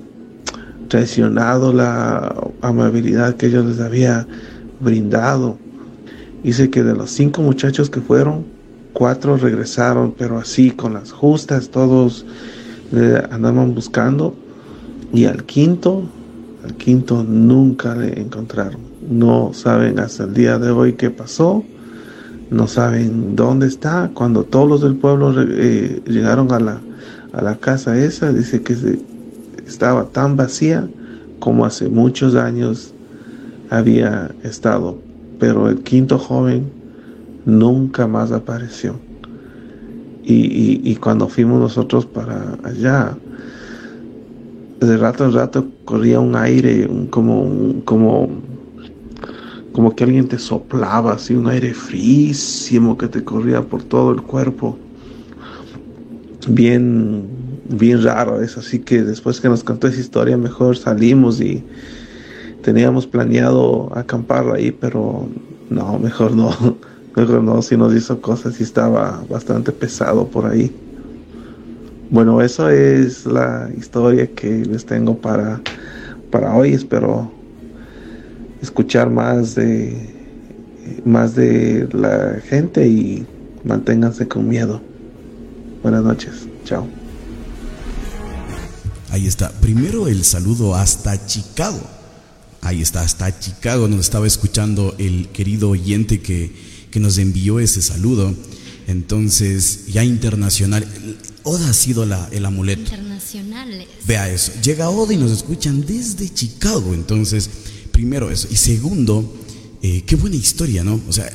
traicionado la amabilidad que ellos les había brindado. Dice que de los cinco muchachos que fueron, cuatro regresaron, pero así con las justas, todos le andaban buscando. Y al quinto, al quinto nunca le encontraron. No saben hasta el día de hoy qué pasó, no saben dónde está. Cuando todos los del pueblo eh, llegaron a la, a la casa esa, dice que estaba tan vacía como hace muchos años había estado. Pero el quinto joven nunca más apareció. Y, cuando fuimos nosotros para allá, de rato en rato corría un aire, como, como, como que alguien te soplaba, así un aire frísimo que te corría por todo el cuerpo. Bien, bien raro es así que después que nos contó esa historia mejor salimos y teníamos planeado acampar ahí, pero no, mejor no. <laughs> Pero no, si nos hizo cosas y estaba bastante pesado por ahí. Bueno, eso es la historia que les tengo para, para hoy. Espero escuchar más de más de la gente y manténganse con miedo. Buenas noches. Chao. Ahí está. Primero el saludo hasta Chicago. Ahí está, hasta Chicago. Nos estaba escuchando el querido oyente que que nos envió ese saludo. Entonces, ya internacional. Oda ha sido la, el amuleto. Internacionales. Vea eso. Llega Oda y nos escuchan desde Chicago. Entonces, primero eso. Y segundo, eh, qué buena historia, ¿no? O sea,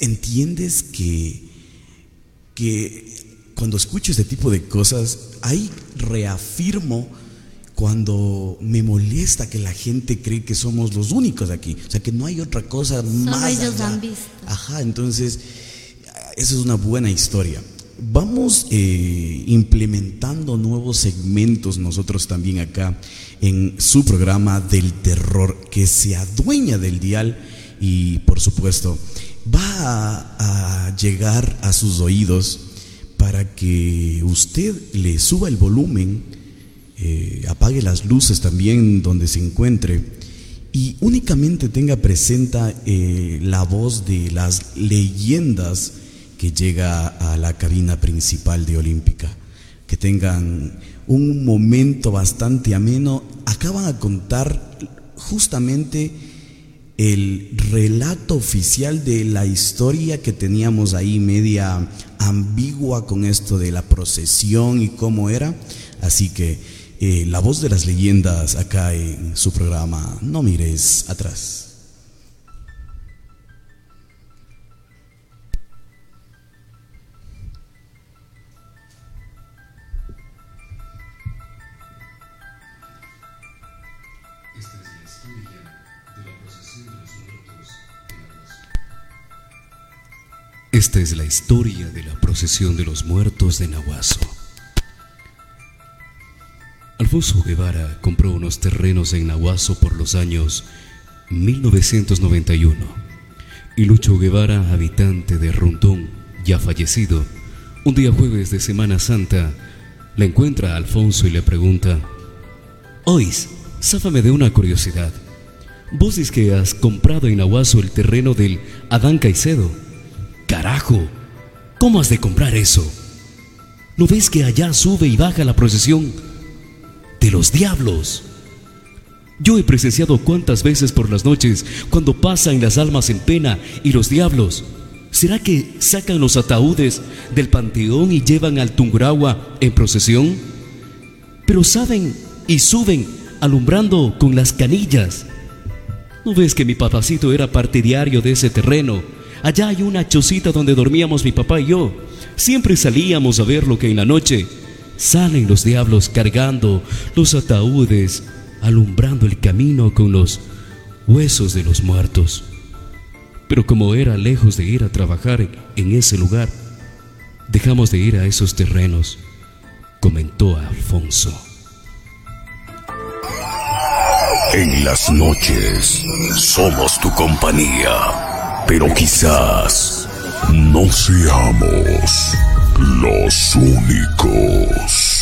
entiendes que, que cuando escucho este tipo de cosas, ahí reafirmo cuando me molesta que la gente cree que somos los únicos aquí, o sea, que no hay otra cosa más. ellos allá. han visto. Ajá, entonces, esa es una buena historia. Vamos eh, implementando nuevos segmentos nosotros también acá en su programa del terror que se adueña del dial y por supuesto va a, a llegar a sus oídos para que usted le suba el volumen eh, apague las luces también donde se encuentre y únicamente tenga presenta eh, la voz de las leyendas que llega a la cabina principal de Olímpica. Que tengan un momento bastante ameno. Acaban a contar justamente el relato oficial de la historia que teníamos ahí media ambigua con esto de la procesión y cómo era. Así que eh, la voz de las leyendas acá en su programa No mires atrás. Esta es la historia de la procesión de los muertos de Nahuaso. Alfonso Guevara compró unos terrenos en Nahuaso por los años 1991 y Lucho Guevara, habitante de Rondón, ya fallecido, un día jueves de Semana Santa, le encuentra a Alfonso y le pregunta, Ois, záfame de una curiosidad. Vos dices que has comprado en Nahuaso el terreno del Adán Caicedo. Carajo, ¿cómo has de comprar eso? ¿No ves que allá sube y baja la procesión los diablos? Yo he presenciado cuántas veces por las noches cuando pasan las almas en pena y los diablos. ¿Será que sacan los ataúdes del panteón y llevan al Tunguragua en procesión? Pero saben y suben alumbrando con las canillas. ¿No ves que mi papacito era partidario de ese terreno? Allá hay una chocita donde dormíamos mi papá y yo. Siempre salíamos a ver lo que en la noche salen los diablos cargando los ataúdes, alumbrando el camino con los huesos de los muertos. Pero como era lejos de ir a trabajar en ese lugar, dejamos de ir a esos terrenos, comentó Alfonso. En las noches somos tu compañía, pero quizás no seamos los únicos.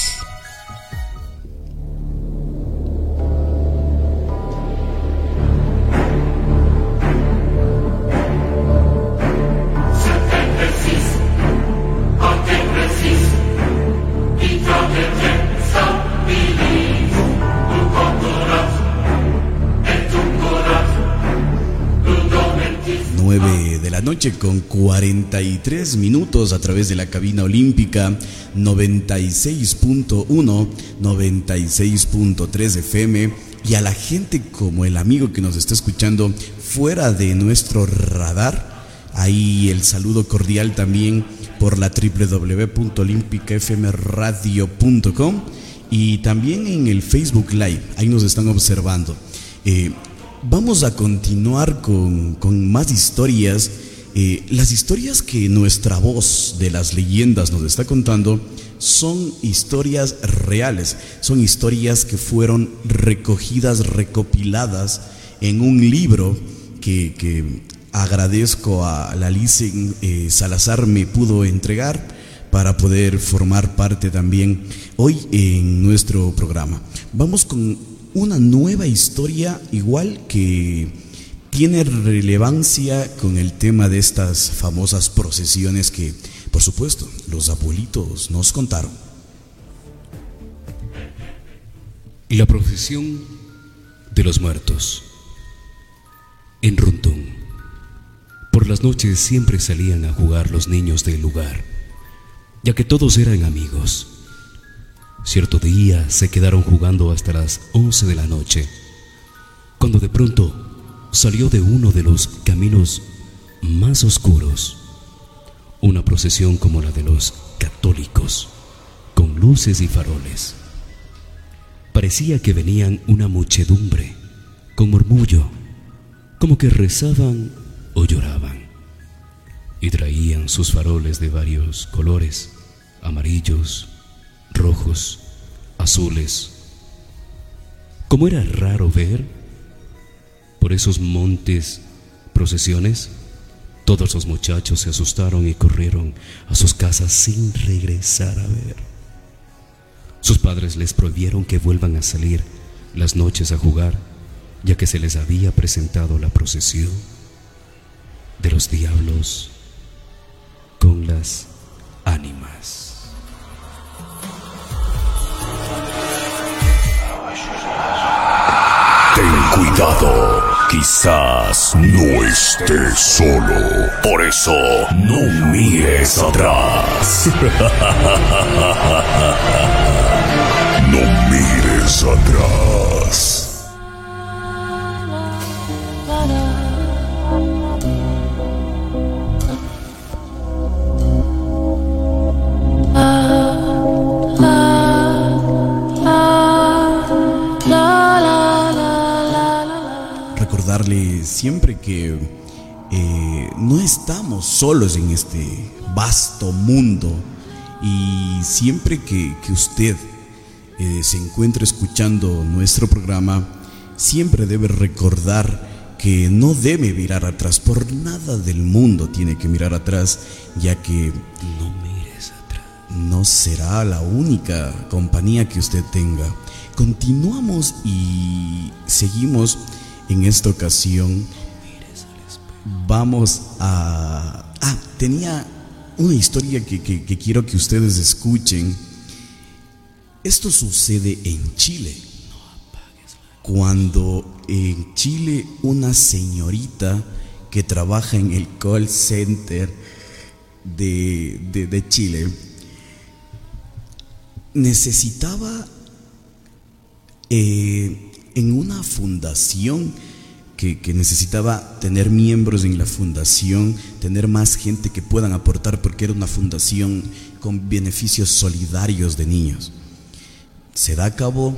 Con 43 minutos a través de la cabina olímpica 96.1, 96.3 FM y a la gente como el amigo que nos está escuchando fuera de nuestro radar. Ahí el saludo cordial también por la www.olimpicafmradio.com y también en el Facebook Live. Ahí nos están observando. Eh, Vamos a continuar con, con más historias. Eh, las historias que nuestra voz de las leyendas nos está contando son historias reales, son historias que fueron recogidas, recopiladas en un libro que, que agradezco a la Lice eh, Salazar me pudo entregar para poder formar parte también hoy en nuestro programa. Vamos con una nueva historia igual que tiene relevancia con el tema de estas famosas procesiones que, por supuesto, los abuelitos nos contaron. Y la procesión de los muertos. En Rondón, por las noches siempre salían a jugar los niños del lugar, ya que todos eran amigos. Cierto día se quedaron jugando hasta las 11 de la noche, cuando de pronto salió de uno de los caminos más oscuros una procesión como la de los católicos, con luces y faroles. parecía que venían una muchedumbre, con murmullo, como que rezaban o lloraban, y traían sus faroles de varios colores, amarillos, rojos, azules. Como era raro ver por esos montes procesiones, todos los muchachos se asustaron y corrieron a sus casas sin regresar a ver. Sus padres les prohibieron que vuelvan a salir las noches a jugar, ya que se les había presentado la procesión de los diablos con las ánimas. Ten cuidado, quizás no estés solo. Por eso, no mires atrás. <laughs> No mires atrás. Siempre que eh, no estamos solos en este vasto mundo y siempre que, que usted eh, se encuentra escuchando nuestro programa, siempre debe recordar que no debe mirar atrás, por nada del mundo tiene que mirar atrás, ya que No mires atrás. no será la única compañía que usted tenga. Continuamos y seguimos en esta ocasión. Vamos a... Ah, tenía una historia que, que- quiero que ustedes escuchen. Esto sucede en Chile. Cuando en Chile una señorita que trabaja en el call center de, de- de Chile necesitaba eh, en una fundación que, que necesitaba tener miembros en la fundación, tener más gente que puedan aportar porque era una fundación con beneficios solidarios de niños. Se da a cabo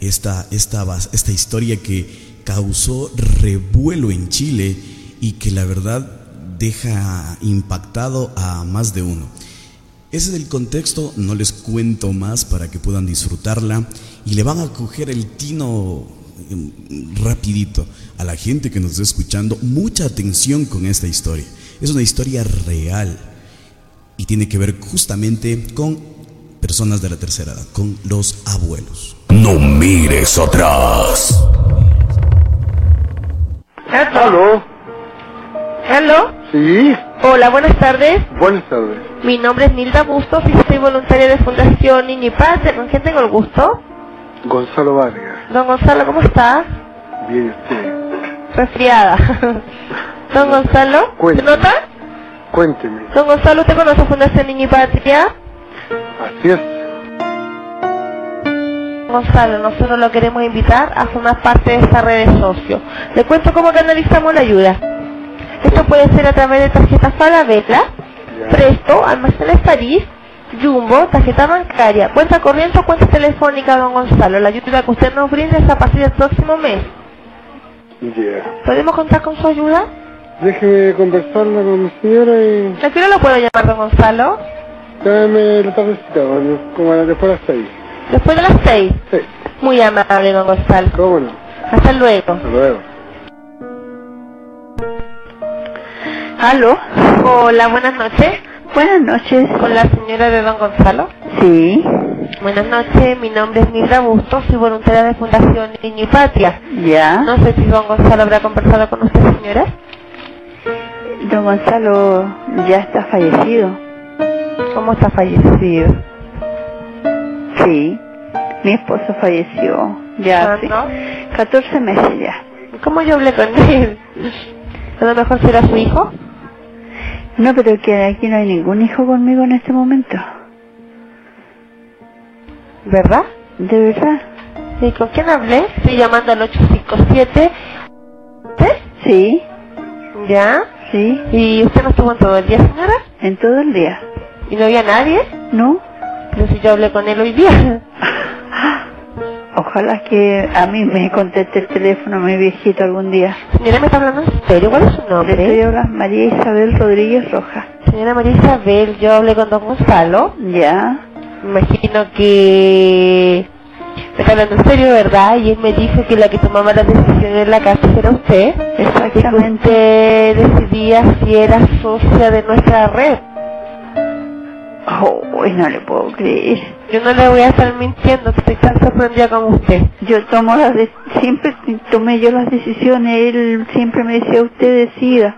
esta, esta, esta historia que causó revuelo en Chile y que la verdad deja impactado a más de uno. Ese es el contexto, no les cuento más para que puedan disfrutarla y le van a coger el tino rapidito a la gente que nos está escuchando. Mucha atención con esta historia. Es una historia real y tiene que ver justamente con personas de la tercera edad, con los abuelos. No mires atrás. Hello. Hello. Sí, Hola, buenas tardes. buenas tardes. Mi nombre es Nilda Bustos y soy voluntaria de Fundación Niño y Patria. ¿Con quién tengo el gusto? Gonzalo Vargas. Don Gonzalo, ¿cómo está? Bien usted. Resfriada. <laughs> Don Gonzalo, ¿se nota? Cuénteme. Don Gonzalo, ¿usted conoce Fundación Niño y Patria? Así es. Gonzalo, nosotros lo queremos invitar a formar parte de esta red de socios. Le cuento cómo canalizamos la ayuda. Esto puede ser a través de tarjetas Falabella, Presto, Almacenes París, Jumbo, tarjeta bancaria, cuenta corriente o cuenta telefónica, don Gonzalo. La ayuda que usted nos brinda es a partir del próximo mes. ¿Podemos contar con su ayuda? Déjeme conversarla con mi señora y ¿A qué hora lo puedo llamar, don Gonzalo? dame la tardecita, bueno, como a las después de las seis. Después de las seis. Sí, Muy amable, don Gonzalo. cómo no. Hasta luego. Hasta luego. ¿Aló? Hola, buenas noches. Buenas noches. Con la señora de don Gonzalo. Sí, Buenas noches, mi nombre es Mildra Bustos, soy voluntaria de Fundación Niño y Patria. ya. No sé si don Gonzalo habrá conversado con usted, señora. Don Gonzalo ya está fallecido. ¿Cómo está fallecido? Sí, mi esposo falleció ya hace ¿Cuándo? 14 meses ya. ¿Cómo yo hablé con él? A lo mejor será su hijo. No, pero que aquí no hay ningún hijo conmigo en este momento. ¿Verdad? ¿De verdad? ¿Y con quién hablé? Estoy llamando al 857. ¿Usted? Sí, ¿Ya? sí, ¿Y usted no estuvo en todo el día, señora? en todo el día. ¿Y no había nadie? ¿No? Pero si yo hablé con él hoy día. <laughs> Ojalá que a mí me conteste el teléfono mi viejito algún día. Señora, ¿me está hablando en serio? ¿Cuál es su Le nombre? estoy hablando María Isabel Rodríguez Rojas. Señora María Isabel, yo hablé con don Gonzalo. Ya. Me imagino que... Me está hablando en serio, ¿verdad? Y él me dijo que la que tomaba las decisiones en la casa era usted. Exactamente. Usted decidía si era socia de nuestra red. Oh, no le puedo creer. Yo no le voy a estar mintiendo, estoy tan sorprendida como usted. Yo tomo las de- siempre tomé yo las decisiones, él siempre me decía usted decida,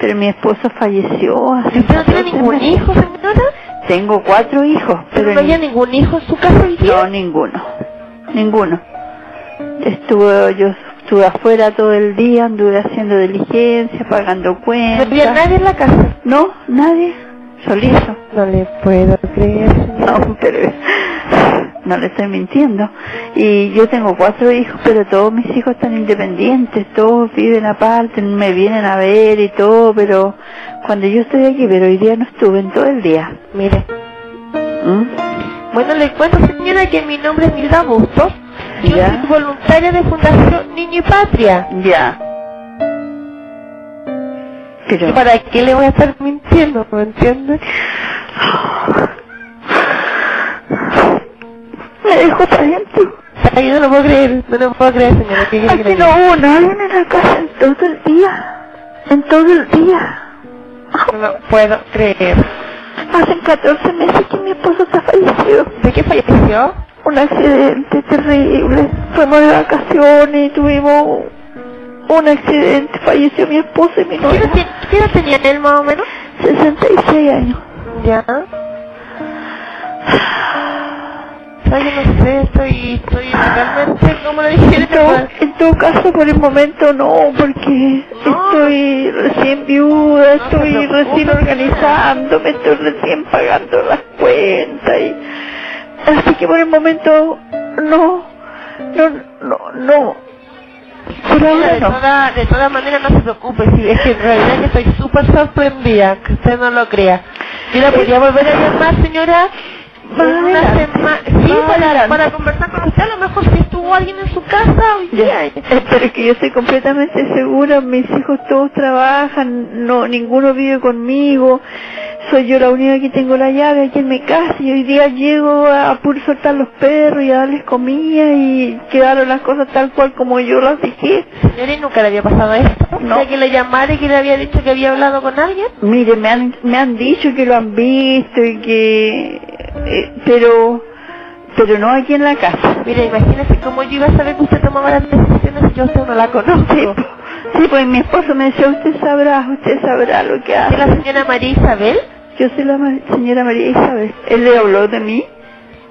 pero mi esposo falleció hace ¿Usted no tiene 14 ningún meses. hijo, señora? Tengo cuatro hijos, ¿Pero pero no había ni- ningún hijo en su casa día? no ninguno, ninguno. Estuve yo estuve afuera todo el día, anduve haciendo diligencia, pagando ¿No cuentas. había nadie en la casa? No, nadie, solito. No le puedo creer. No, pero no le estoy mintiendo. Y yo tengo cuatro hijos, pero todos mis hijos están independientes, todos viven aparte, me vienen a ver y todo, pero cuando yo estoy aquí, pero hoy día no estuve en todo el día. Mire, ¿Mm? bueno, le cuento, señora, que mi nombre es Milda Bustos. Yo Ya. soy voluntaria de Fundación Niño y Patria. Ya. Pero ¿Y para qué le voy a estar mintiendo? ¿Me entiende? me dejó adentro. Ay, yo no lo puedo creer, no lo puedo creer, señora. ¿Qué quiere que Aquí le no diga? hubo nadie en la casa en todo el día. En todo el día. No lo puedo creer. Hace 14 meses que mi esposo está fallecido. ¿De qué falleció? un accidente terrible. Fuimos de vacaciones y tuvimos un accidente. Falleció mi esposo y mi ¿Qué edad, novia. qué edad tenía él más o menos? 66 años. Ya. Ay, yo no sé, estoy, estoy realmente, como le dije, En todo, en todo caso, por el momento no, porque estoy recién viuda, estoy recién organizándome, estoy recién pagando las cuentas y así que por el momento no, no, no, no. De, no. toda, de todas maneras no se preocupe, si es que en realidad que estoy súper sorprendida, que usted no lo crea. Yo la podría volver a llamar, señora, Más en una adelante, semana, sí, para, para conversar con usted, a lo mejor si estuvo alguien en su casa hoy día. Ya, pero es que yo estoy completamente segura, mis hijos todos trabajan, no ninguno vive conmigo, soy yo la única que tengo la llave aquí en mi casa y hoy día llego a puro soltar los perros y a darles comida y quedaron las cosas tal cual como yo las dije. Señora, ¿y nunca le había pasado esto? No. O sea, que le llamara y que le había dicho que había hablado con alguien. Mire, me han, me han dicho que lo han visto y que... eh, pero... Pero no aquí en la casa. Mira, imagínese cómo yo iba a saber que usted tomaba las decisiones si yo a usted no la conozco. Sí, po- sí, pues mi esposo me decía, usted sabrá, usted sabrá lo que ¿Es hace. la señora María Isabel? Yo soy la ma- señora María Isabel. ¿Él le habló de mí?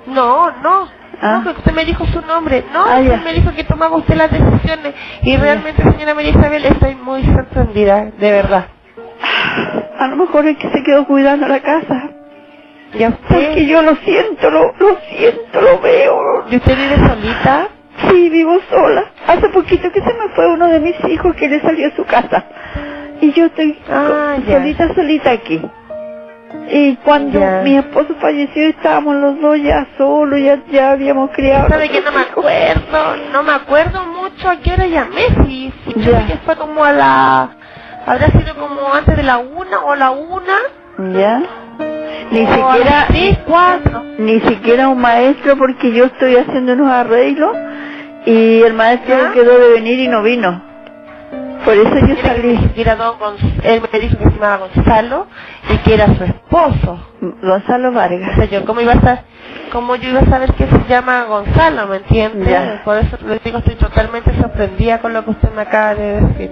No, no. Ah. No, usted me dijo su nombre. No, Ah, usted me dijo que tomaba usted las decisiones. Y realmente, señora María Isabel, estoy muy sorprendida, de verdad. A lo mejor es que se quedó cuidando la casa. ¿Y a usted? Porque yo lo siento, lo, lo siento, lo veo. ¿Y usted vive solita? Sí, vivo sola. Hace poquito que se me fue uno de mis hijos que le salió a su casa. Y yo estoy Ah, ya. solita, solita aquí. Y cuando Ya. mi esposo falleció estábamos los dos ya solos, ya, ya habíamos criado. ¿Sabe que no me acuerdo? No me acuerdo mucho a qué hora llamé. Si, si que fue como a la... Habrá sido como antes de la una o la una. ¿Ya? Ni o siquiera, tres, cuatro. ni siquiera un maestro porque yo estoy haciendo unos arreglos y el maestro ¿Ya? quedó de venir y no vino. Por eso yo salí. siquiera don Gonz- él me dijo que se llamaba Gonzalo y que era su esposo. Gonzalo O Vargas. sea, yo cómo iba a sa- cómo yo iba a saber que se llama Gonzalo, ¿me entiende? Ya. Por eso le digo, estoy totalmente sorprendida con lo que usted me acaba de decir.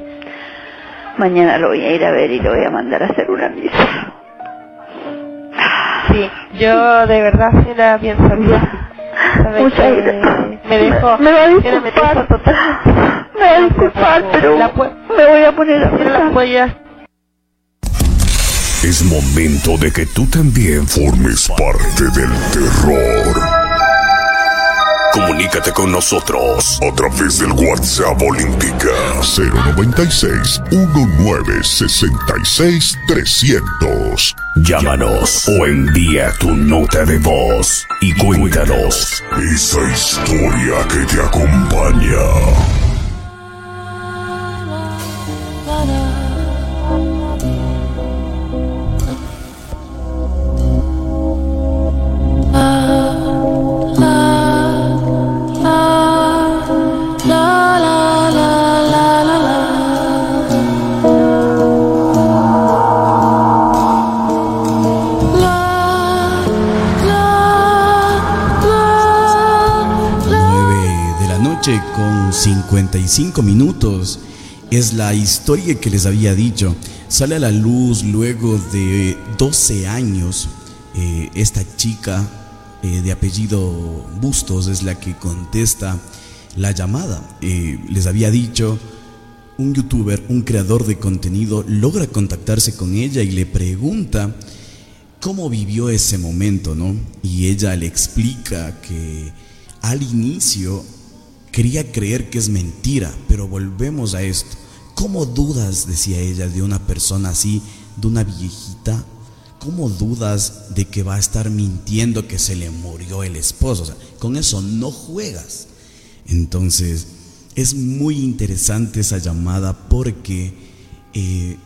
Mañana lo voy a ir a ver y lo voy a mandar a hacer una misa. Sí, yo de verdad sí era bien sorprendida. ¿Sabe Muchas gracias. Me dejó, Me va a me disculpar. dejó totalmente. Me va a disculpar, pero La me voy a poner a la voy a- Es momento de que tú también formes parte del terror. Comunícate con nosotros a través del WhatsApp Olímpica 096 1966 300. Llámanos o envía tu nota de voz y cuéntanos esa historia que te acompaña. 55 minutos. Es la historia que les había dicho. Sale a la luz luego de 12 años. eh, esta chica eh, de apellido Bustos es la que contesta la llamada. Eh, les había dicho, un youtuber, un creador de contenido, logra contactarse con ella y le pregunta cómo vivió ese momento, ¿no? Y ella le explica que al inicio quería creer que es mentira, pero volvemos a esto. ¿Cómo dudas, decía ella, de una persona así, de una viejita? ¿Cómo dudas de que va a estar mintiendo que se le murió el esposo? O sea, con eso no juegas. Entonces, es muy interesante esa llamada porque eh,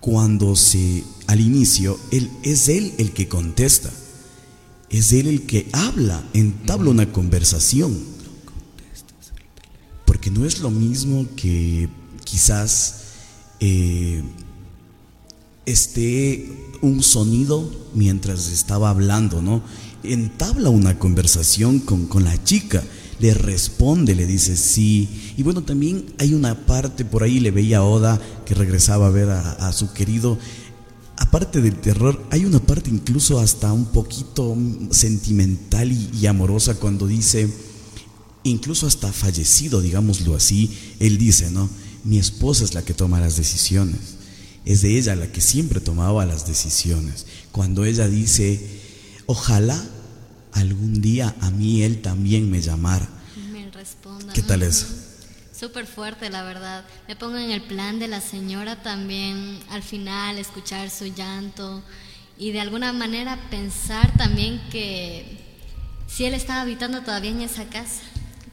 cuando se, al inicio, él, es él el que contesta, es él el que habla, entabla una conversación. Porque no es lo mismo que quizás eh, esté un sonido mientras estaba hablando, ¿no? Entabla una conversación con, con la chica, le responde, le dice sí. Y bueno, también hay una parte por ahí, le veía a Oda que regresaba a ver a, su querido. Aparte del terror, hay una parte incluso hasta un poquito sentimental y amorosa cuando dice, incluso hasta fallecido, digámoslo así, él dice, ¿no? Mi esposa es la que toma las decisiones. Es de ella la que siempre tomaba las decisiones. Cuando ella dice, ojalá algún día a mí él también me llamara. Me responda. ¿Qué tal eso? Súper fuerte, la verdad. Me pongo en el plan de la señora también, al final, escuchar su llanto y de alguna manera pensar también que si él estaba habitando todavía en esa casa,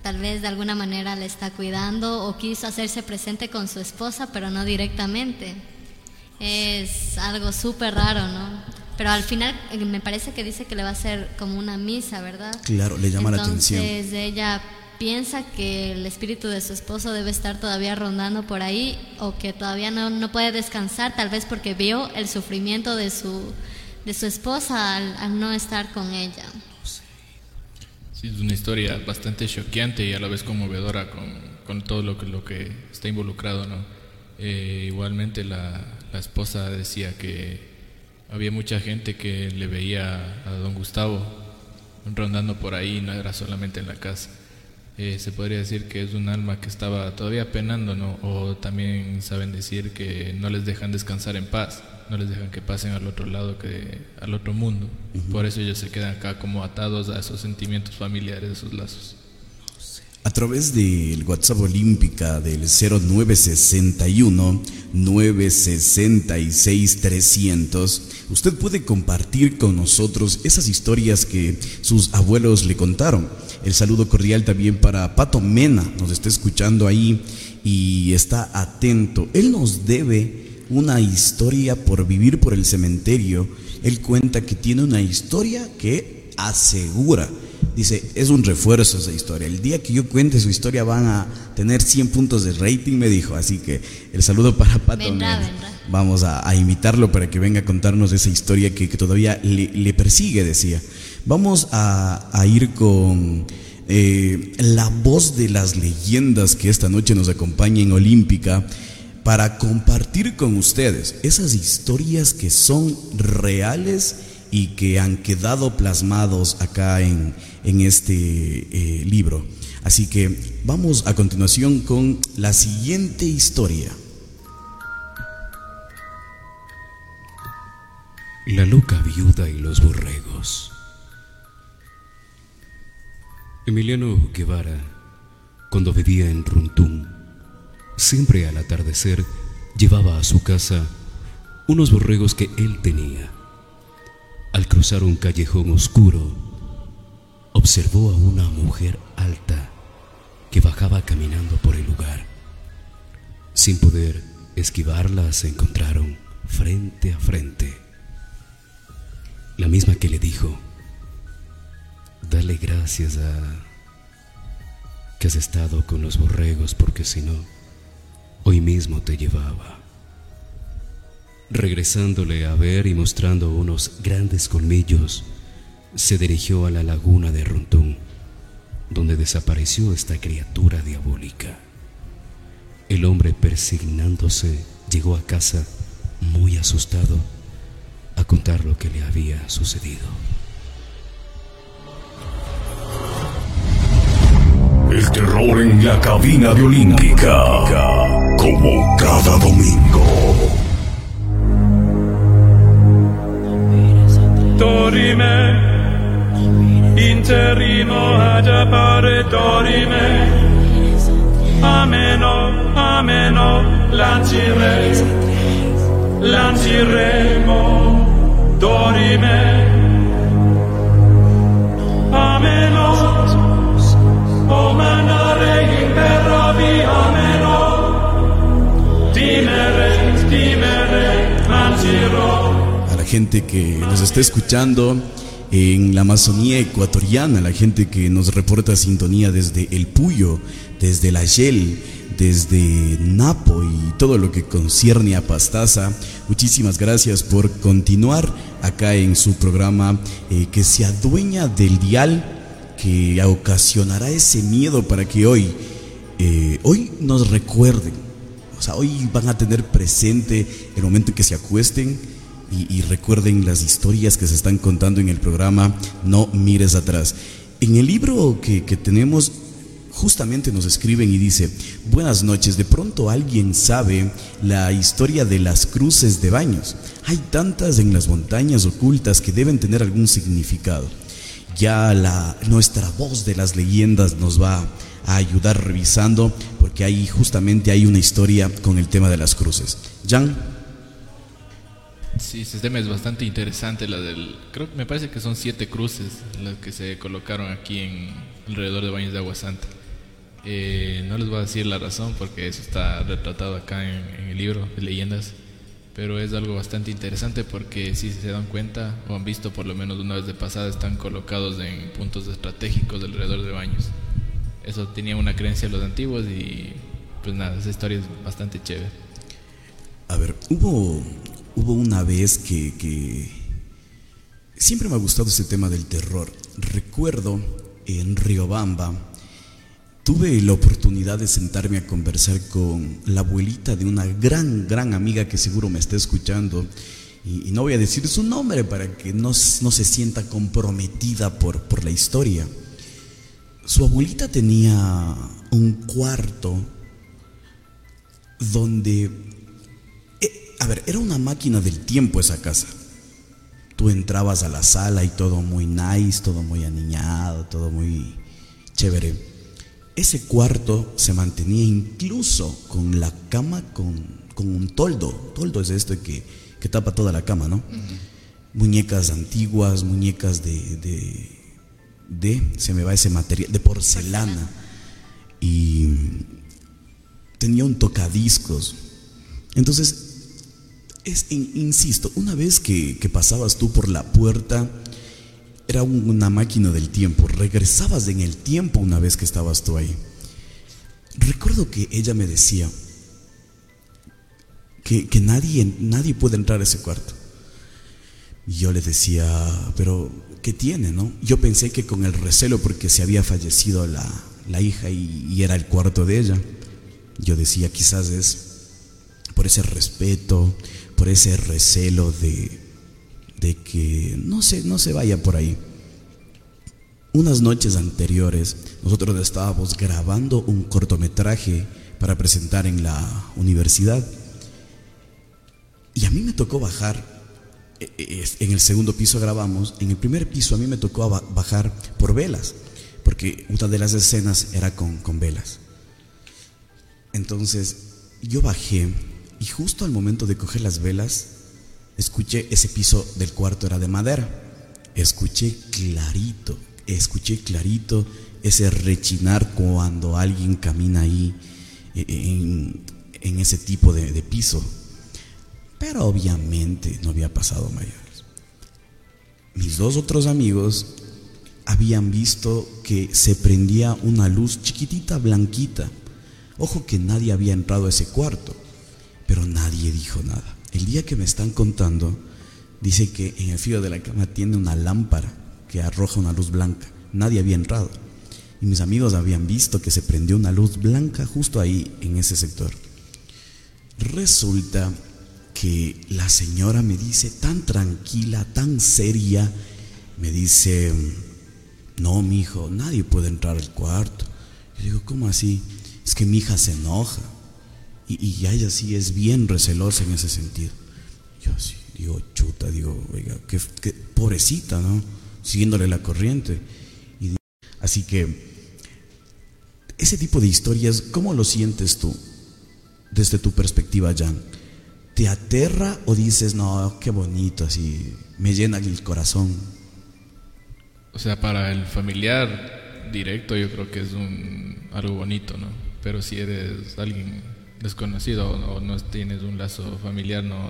tal vez de alguna manera le está cuidando o quiso hacerse presente con su esposa, pero no directamente. Es algo súper raro, ¿no? Pero al final eh, me parece que dice que le va a hacer como una misa, ¿verdad? Claro, le llama la atención. Entonces ella piensa que el espíritu de su esposo debe estar todavía rondando por ahí o que todavía no, no puede descansar, tal vez porque vio el sufrimiento de su, de su esposa al, al no estar con ella. Sí, es una historia bastante choqueante y a la vez conmovedora con, con todo lo que, lo que está involucrado, ¿no? Eh, igualmente la, la esposa decía que había mucha gente que le veía a don Gustavo rondando por ahí, no era solamente en la casa. Eh, se podría decir que es un alma que estaba todavía penando, ¿no? O también saben decir que no les dejan descansar en paz, no les dejan que pasen al otro lado, que al otro mundo. Por eso ellos se quedan acá como atados a esos sentimientos familiares, esos lazos. A través del WhatsApp Olímpica del 0961 966 300, usted puede compartir con nosotros esas historias que sus abuelos le contaron. El saludo cordial también para Pato Mena, nos está escuchando ahí y está atento. Él nos debe una historia por vivir por el cementerio. Él cuenta que tiene una historia que asegura Dice, es un refuerzo esa historia. El día que yo cuente su historia van a tener 100 puntos de rating, me dijo. Así que el saludo para Pato. Vendrá, vendrá. Vamos a, a invitarlo para que venga a contarnos esa historia que, que todavía le, le persigue, decía. Vamos a, a ir con eh, la voz de las leyendas que esta noche nos acompaña en Olímpica para compartir con ustedes esas historias que son reales y que han quedado plasmados acá en, en este eh, libro. Así que vamos a continuación con la siguiente historia. La loca viuda y los borregos. Emiliano Guevara, cuando vivía en Runtún, siempre al atardecer llevaba a su casa unos borregos que él tenía. Al cruzar un callejón oscuro, observó a una mujer alta que bajaba caminando por el lugar. Sin poder esquivarla, se encontraron frente a frente. La misma que le dijo, dale gracias a que has estado con los borregos porque si no, hoy mismo te llevaba. Regresándole a ver y mostrando unos grandes colmillos, se dirigió a la laguna de Rontún, donde desapareció esta criatura diabólica. El hombre persignándose llegó a casa muy asustado a contar lo que le había sucedido. El terror en la cabina de Olímpica, como cada domingo. Dorime, interrimo ad appare dorime, ameno, ameno, lancire, lanciremo, dorime, ameno, a la gente que nos está escuchando en la Amazonía ecuatoriana, la gente que nos reporta sintonía desde El Puyo, desde La Shell, desde Napo y todo lo que concierne a Pastaza. Muchísimas gracias por continuar acá en su programa eh, que se adueña del dial que ocasionará ese miedo para que hoy, eh, hoy nos recuerden. O sea, hoy van a tener presente el momento en que se acuesten y, recuerden las historias que se están contando en el programa No mires atrás. En el libro que tenemos, justamente nos escriben y dice, buenas noches, de pronto alguien sabe la historia de las cruces de baños. Hay tantas en las montañas ocultas que deben tener algún significado. Ya la, nuestra voz de las leyendas nos va a ayudar revisando porque ahí justamente hay una historia con el tema de las cruces. Jan. Sí, ese tema es bastante interesante, la del, creo me parece que son siete cruces las que se colocaron aquí en alrededor de Baños de Agua Santa. Eh, no les voy a decir la razón porque eso está retratado acá en el libro de leyendas, pero es algo bastante interesante porque si se dan cuenta o han visto por lo menos una vez de pasada están colocados en puntos estratégicos alrededor de Baños. Eso tenía una creencia de los antiguos y pues nada, esa historia es bastante chévere. A ver, hubo, hubo una vez que, que siempre me ha gustado ese tema del terror. Recuerdo en Riobamba, tuve la oportunidad de sentarme a conversar con la abuelita de una gran, gran amiga que seguro me está escuchando. Y, no voy a decir su nombre para que no, no se sienta comprometida por, por la historia. Su abuelita tenía un cuarto donde eh, a ver, era una máquina del tiempo esa casa. Tú entrabas a la sala y todo muy nice, todo muy aniñado, todo muy chévere. Ese cuarto se mantenía incluso con la cama con, con un toldo. Toldo es esto que, que tapa toda la cama, ¿no? Muñecas antiguas, muñecas de, de, de, se me va ese material, de porcelana. Y tenía un tocadiscos. Entonces, es, in- insisto, una vez que, que pasabas tú por la puerta, era un- una máquina del tiempo. Regresabas en el tiempo una vez que estabas tú ahí. Recuerdo que ella me decía que, que nadie, nadie puede entrar a ese cuarto. Y yo le decía, pero ¿qué tiene, no? Yo pensé que con el recelo porque se había fallecido la, la hija y era el cuarto de ella. Yo decía, quizás es por ese respeto, por ese recelo de, de que no se, no se vaya por ahí. Unas noches anteriores, nosotros estábamos grabando un cortometraje para presentar en la universidad. Y a mí me tocó bajar, eh, eh, en el segundo piso grabamos, en el primer piso a mí me tocó ba- bajar por velas, porque una de las escenas era con, con velas. Entonces yo bajé y justo al momento de coger las velas, escuché ese piso del cuarto era de madera. Escuché clarito, escuché clarito ese rechinar cuando alguien camina ahí eh, en, ese tipo de, de piso. Pero obviamente no había pasado mayores. Mis dos otros amigos habían visto que se prendía una luz chiquitita, blanquita. Ojo que nadie había entrado a ese cuarto, pero nadie dijo nada. El día que me están contando, dice que en el filo de la cama tiene una lámpara que arroja una luz blanca. Nadie había entrado. Y mis amigos habían visto que se prendió una luz blanca justo ahí en ese sector. Resulta que la señora me dice tan tranquila, tan seria, me dice, no, mi hijo, nadie puede entrar al cuarto. Yo digo, ¿cómo así? Es que mi hija se enoja. Y, y ella sí es bien recelosa en ese sentido. Yo así, digo, chuta, digo, oiga, qué, pobrecita, ¿no? Siguiéndole la corriente. Y, así que, ese tipo de historias, ¿cómo lo sientes tú? Desde tu perspectiva, Jan. ¿Te aterra o dices, no, qué bonito, así, me llena el corazón? O sea, para el familiar directo yo creo que es un, algo bonito, ¿no? Pero si eres alguien desconocido o, o no tienes un lazo familiar, no,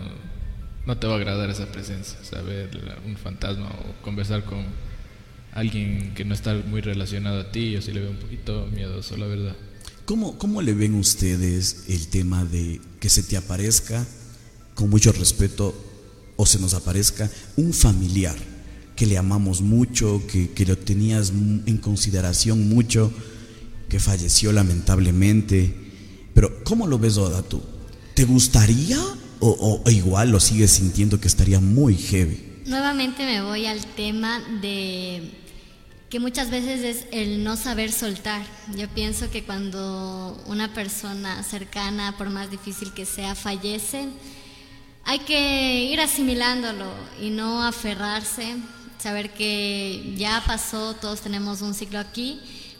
no te va a agradar esa presencia. Ver un fantasma o conversar con alguien que no está muy relacionado a ti, yo sí le veo un poquito miedoso, la verdad. ¿Cómo, ¿Cómo le ven ustedes el tema de que se te aparezca, con mucho respeto, o se nos aparezca un familiar que le amamos mucho, que, que lo tenías en consideración mucho, que falleció lamentablemente? Pero ¿cómo lo ves, Oda, tú? ¿Te gustaría o, o- o igual lo sigues sintiendo que estaría muy heavy? Nuevamente me voy al tema de que muchas veces es el no saber soltar. Yo pienso que cuando una persona cercana, por más difícil que sea, fallece, hay que ir asimilándolo y no aferrarse, saber que ya pasó, todos tenemos un ciclo aquí,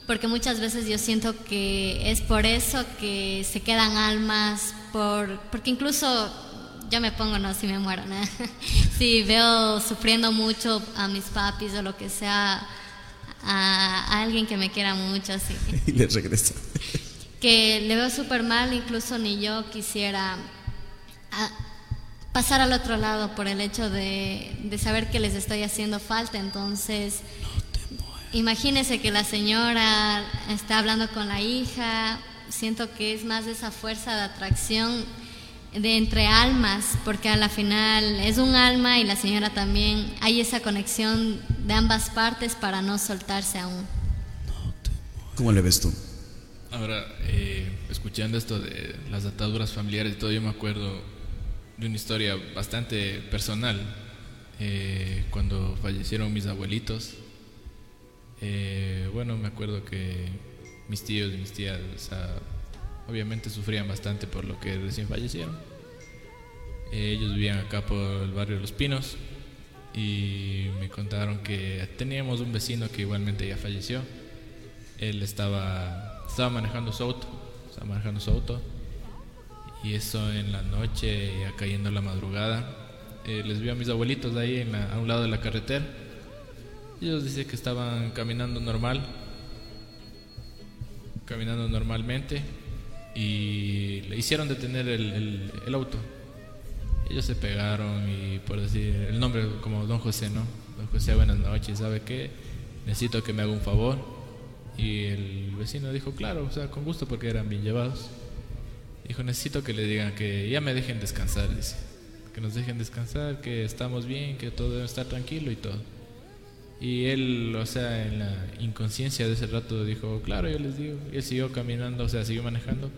porque muchas veces yo siento que es por eso que se quedan almas, por, porque incluso yo me pongo, no, si me muero, ¿no? <laughs> si veo sufriendo mucho a mis papis o lo que sea, a, a alguien que me quiera mucho, así <laughs> Y le regresa. que le veo súper mal, incluso ni yo quisiera ah, pasar al otro lado por el hecho de, de saber que les estoy haciendo falta. Entonces, imagínese que la señora está hablando con la hija, siento que es más de esa fuerza de atracción de entre almas, porque a la final es un alma y la señora también, hay esa conexión de ambas partes para no soltarse aún. ¿Cómo le ves tú? Ahora, eh, escuchando esto de las ataduras familiares y todo, yo me acuerdo de una historia bastante personal. Eh, cuando fallecieron mis abuelitos, eh, bueno, me acuerdo que mis tíos y mis tías, o sea, obviamente sufrían bastante por lo que recién fallecieron. Eh, ellos vivían acá por el barrio de Los Pinos y me contaron que teníamos un vecino que igualmente ya falleció. Él estaba, estaba manejando su auto, estaba manejando su auto y eso en la noche, ya cayendo la madrugada, eh, les vio a mis abuelitos ahí en la- a un lado de la carretera. Ellos dicen que estaban caminando normal, caminando normalmente y le hicieron detener el, el- auto. Ellos se pegaron y por decir el nombre como Don José, ¿no? Don José, buenas noches, ¿sabe qué? Necesito que me haga un favor. Y el vecino dijo, claro, o sea, con gusto porque eran bien llevados. Dijo, necesito que le digan que ya me dejen descansar, dice. Que nos dejen descansar, que estamos bien, que todo debe estar tranquilo y todo. Y él, o sea, en la inconsciencia de ese rato dijo, claro, yo les digo. Y él siguió caminando, o sea, siguió manejando.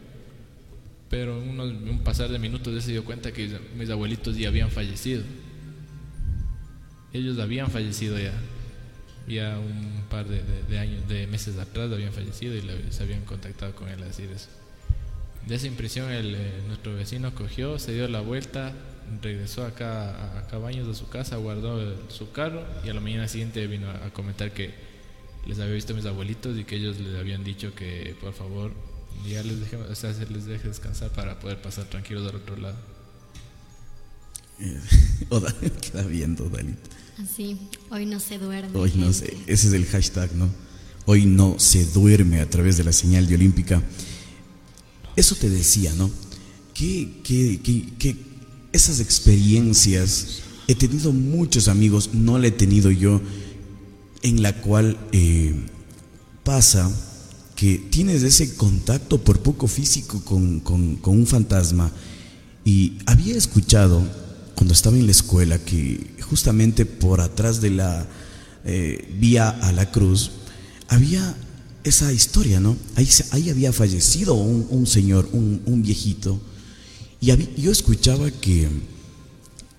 Pero unos, un pasar de minutos él se dio cuenta que mis abuelitos ya habían fallecido. Ellos habían fallecido ya. Ya un par de, de- años, de meses atrás habían fallecido y se habían contactado con él a decir eso. De esa impresión el, eh, nuestro vecino cogió, se dio la vuelta, regresó acá a, a Cabaños de su casa, guardó el- su carro y a la mañana siguiente vino a, a comentar que les había visto a mis abuelitos y que ellos les habían dicho que por favor ya les deje, o sea, se les deje descansar para poder pasar tranquilos al otro lado. <laughs> Oda, queda viendo, Dalit. Así, hoy no se duerme. Hoy no sé, ese es el hashtag, ¿no? Hoy no se duerme a través de la señal de Olímpica. Eso te decía, ¿no? Que, que, que, que esas experiencias, he tenido muchos amigos, no la he tenido yo, en la cual eh, pasa que tienes ese contacto por poco físico con, con, un fantasma. Y había escuchado cuando estaba en la escuela que justamente por atrás de la eh, vía a la cruz había esa historia, ¿no? Ahí, ahí había fallecido un, un señor, un, un viejito, y yo escuchaba que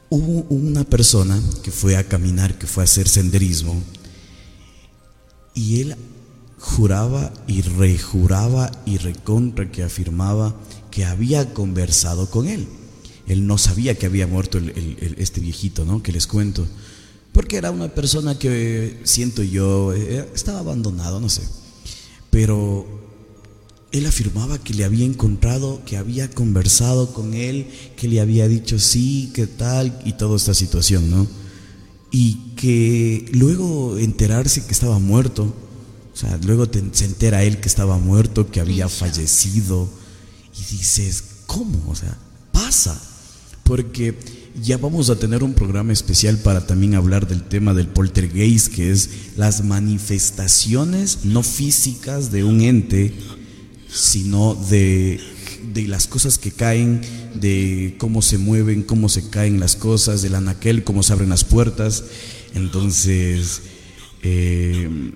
hubo una persona que fue a caminar, que fue a hacer senderismo, y él juraba y rejuraba y recontra que afirmaba que había conversado con él. Él no sabía que había muerto este viejito, ¿no? Que les cuento. Porque era una persona que, siento yo, eh, estaba abandonado, no sé. Pero él afirmaba que le había encontrado, que había conversado con él, que le había dicho sí, qué tal, y toda esta situación, ¿no? Y que luego enterarse que estaba muerto, o sea, luego te- se entera él que estaba muerto, que había fallecido, y dices, ¿cómo? O sea, pasa. Porque ya vamos a tener un programa especial para también hablar del tema del poltergeist, que es las manifestaciones no físicas de un ente, sino de, de las cosas que caen, de cómo se mueven, cómo se caen las cosas, del anaquel, cómo se abren las puertas. Entonces, eh,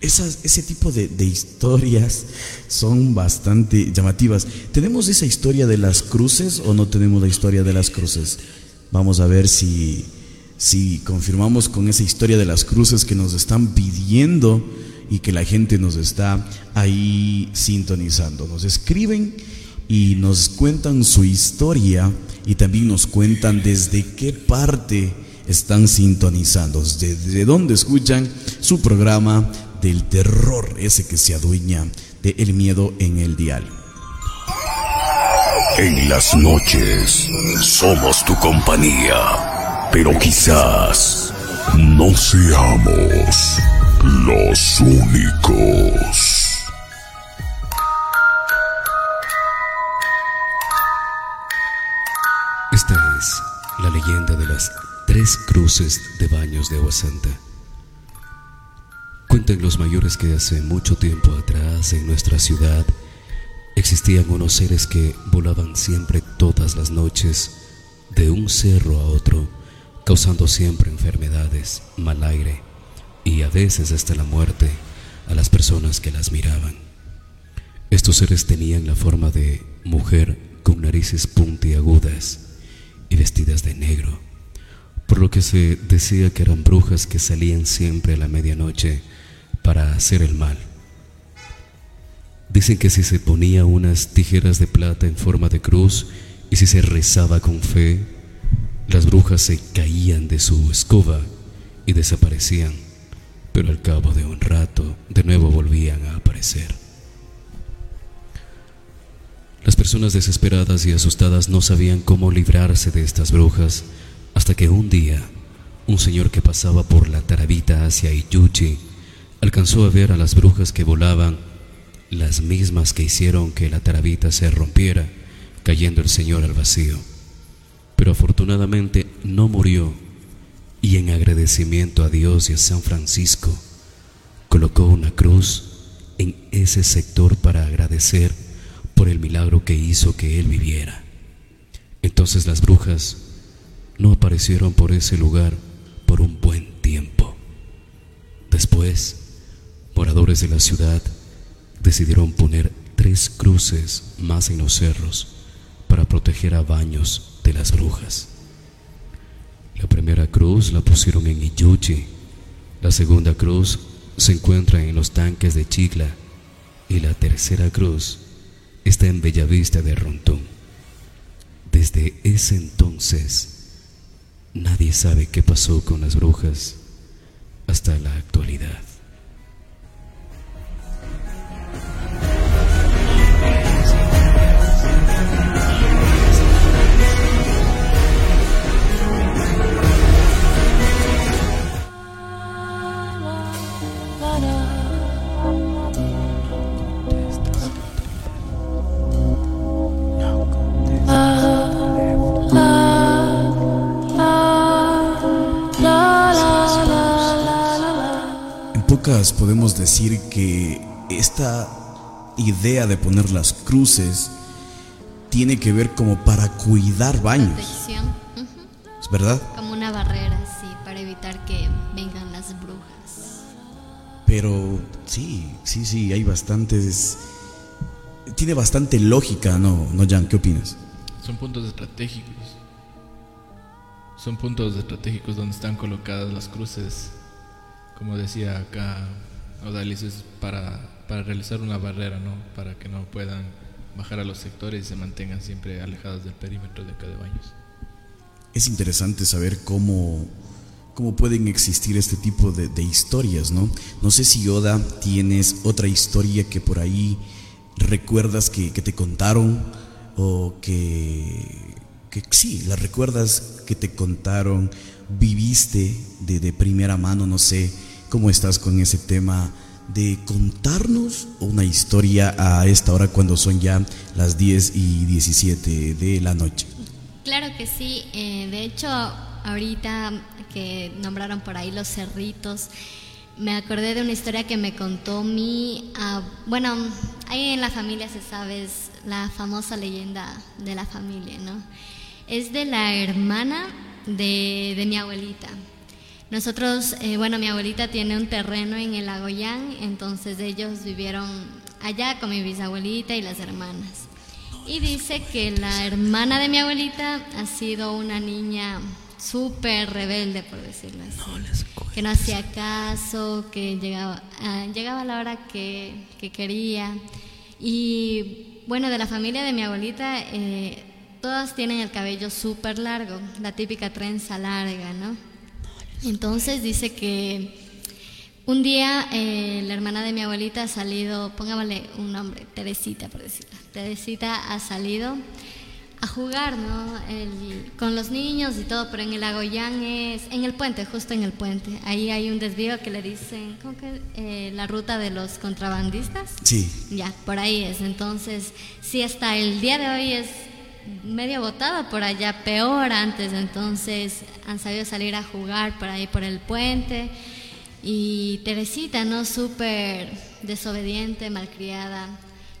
esas, ese tipo de, de historias son bastante llamativas. ¿Tenemos esa historia de las cruces o no tenemos la historia de las cruces? Vamos a ver si, si confirmamos con esa historia de las cruces que nos están pidiendo y que la gente nos está ahí sintonizando. Nos escriben y nos cuentan su historia y también nos cuentan desde qué parte están sintonizando, desde dónde escuchan su programa del terror, ese que se adueña de el miedo en el dial. En las noches somos tu compañía, pero quizás no seamos los únicos. Esta es la leyenda de las tres cruces de baños de agua santa. Cuentan los mayores que hace mucho tiempo atrás en nuestra ciudad existían unos seres que volaban siempre todas las noches de un cerro a otro, causando siempre enfermedades, mal aire y a veces hasta la muerte a las personas que las miraban. Estos seres tenían la forma de mujer con narices puntiagudas y vestidas de negro, por lo que se decía que eran brujas que salían siempre a la medianoche para hacer el mal. Dicen que si se ponía unas tijeras de plata en forma de cruz y si se rezaba con fe, las brujas se caían de su escoba y desaparecían, pero al cabo de un rato de nuevo volvían a aparecer. Las personas desesperadas y asustadas no sabían cómo librarse de estas brujas hasta que un día un señor que pasaba por la Tarabita hacia Iyuchi alcanzó a ver a las brujas que volaban, las mismas que hicieron que la Tarabita se rompiera, cayendo el señor al vacío. Pero afortunadamente no murió y en agradecimiento a Dios y a San Francisco colocó una cruz en ese sector para agradecer por el milagro que hizo que él viviera. Entonces las brujas no aparecieron por ese lugar por un buen tiempo. Después, moradores de la ciudad decidieron poner tres cruces más en los cerros para proteger a baños de las brujas. La primera cruz la pusieron en Iyuchi, la segunda cruz se encuentra en los tanques de Chicla y la tercera cruz está en Bellavista de Rontón. Desde ese entonces, nadie sabe qué pasó con las brujas hasta la actualidad. Pocas podemos decir que esta idea de poner las cruces tiene que ver como para cuidar baños. ¿Es verdad? Como una barrera, sí, para evitar que vengan las brujas. Pero sí, sí, sí, hay bastantes... Tiene bastante lógica, ¿no, no Jan? ¿Qué opinas? Son puntos estratégicos. Son puntos estratégicos donde están colocadas las cruces. Como decía acá Odalis, es para, para realizar una barrera, ¿no? Para que no puedan bajar a los sectores y se mantengan siempre alejados del perímetro de acá de. Es interesante saber cómo, cómo pueden existir este tipo de, historias, ¿no? No sé si Yoda tienes otra historia que por ahí recuerdas que, que te contaron o que, que sí, la recuerdas que te contaron, viviste de, de primera mano, no sé cómo estás con ese tema de contarnos una historia a esta hora cuando son ya las 10 y 17 de la noche. Claro que sí. eh, de hecho, ahorita que nombraron por ahí los cerritos, me acordé de una historia que me contó mi... ab- bueno, ahí en la familia se sabe, es la famosa leyenda de la familia, ¿no? Es de la hermana de, de mi abuelita. Nosotros, eh, bueno, mi abuelita tiene un terreno en el Agoyán, entonces ellos vivieron allá con mi bisabuelita y las hermanas. Y dice que la hermana de mi abuelita ha sido una niña súper rebelde, por decirlo así. que no hacía caso, que llegaba, ah, llegaba a la hora que, que quería. Y bueno, de la familia de mi abuelita, eh, todas tienen el cabello súper largo, la típica trenza larga, ¿no? Entonces dice que un día eh, la hermana de mi abuelita ha salido, pongámosle un nombre, Teresita por decirlo. Teresita ha salido a jugar, ¿no? El- con los niños y todo, pero en el Agoyán es, en el puente, justo en el puente. Ahí hay un desvío que le dicen, ¿cómo que? Eh, la ruta de los contrabandistas. Sí. Ya, por ahí es. Entonces, sí, hasta el día de hoy es medio botado por allá, peor antes. Entonces, han sabido salir a jugar por ahí por el puente. Y Teresita, ¿no? Súper desobediente, malcriada.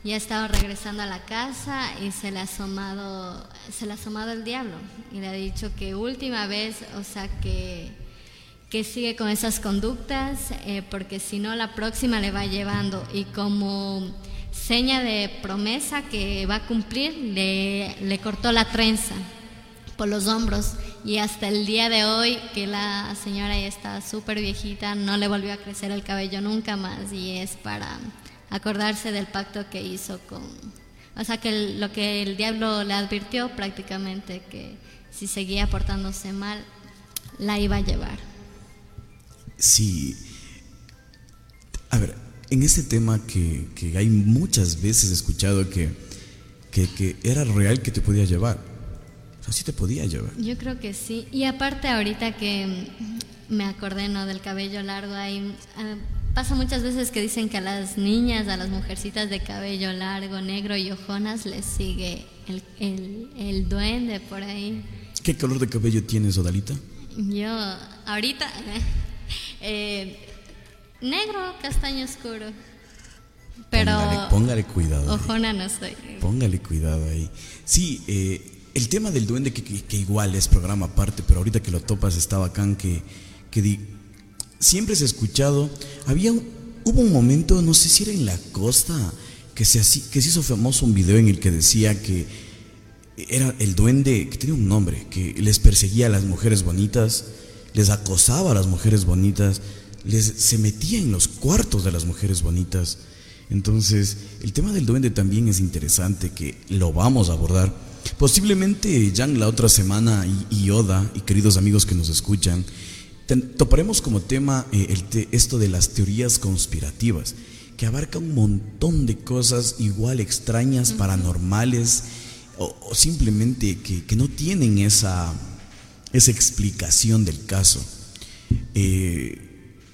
Ya estaba regresando a la casa y se le ha asomado, se le ha asomado el diablo. Y le ha dicho que última vez, o sea que que sigue con esas conductas, eh, porque si no la próxima le va llevando y como seña de promesa que va a cumplir, le, le cortó la trenza por los hombros y hasta el día de hoy que la señora ya está súper viejita, no le volvió a crecer el cabello nunca más y es para acordarse del pacto que hizo con... O sea, que lo que el diablo le advirtió prácticamente, que si seguía portándose mal, la iba a llevar. Sí. A ver, en este tema que, que hay muchas veces escuchado que, que, que era real que te podía llevar. O sea, sí te podía llevar. Yo creo que sí. Y aparte ahorita que me acordé ¿no? del cabello largo, hay, ah, pasa muchas veces que dicen que a las niñas, a las mujercitas de cabello largo, negro y ojonas les sigue el, el, el duende por ahí. ¿Qué color de cabello tienes, Odalita? Yo ahorita <laughs> eh, negro, castaño oscuro. Pero Póngale, póngale cuidado. ojona no soy. Póngale cuidado ahí. Sí, eh, el tema del duende, que, que- que igual es programa aparte, pero ahorita que lo topas está bacán que, que di- siempre se ha escuchado. Había hubo un momento, no sé si era en la costa, que se, que se hizo famoso un video en el que decía que era el duende, que tenía un nombre, que les perseguía a las mujeres bonitas, les acosaba a las mujeres bonitas, les, se metía en los cuartos de las mujeres bonitas. Entonces, el tema del duende también es interesante, que lo vamos a abordar. Posiblemente, Jan, la otra semana, y, y Oda, y queridos amigos que nos escuchan, ten- toparemos como tema eh, el te- esto de las teorías conspirativas, que abarca un montón de cosas igual extrañas, paranormales, o, o simplemente que, que no tienen esa, esa explicación del caso. Eh,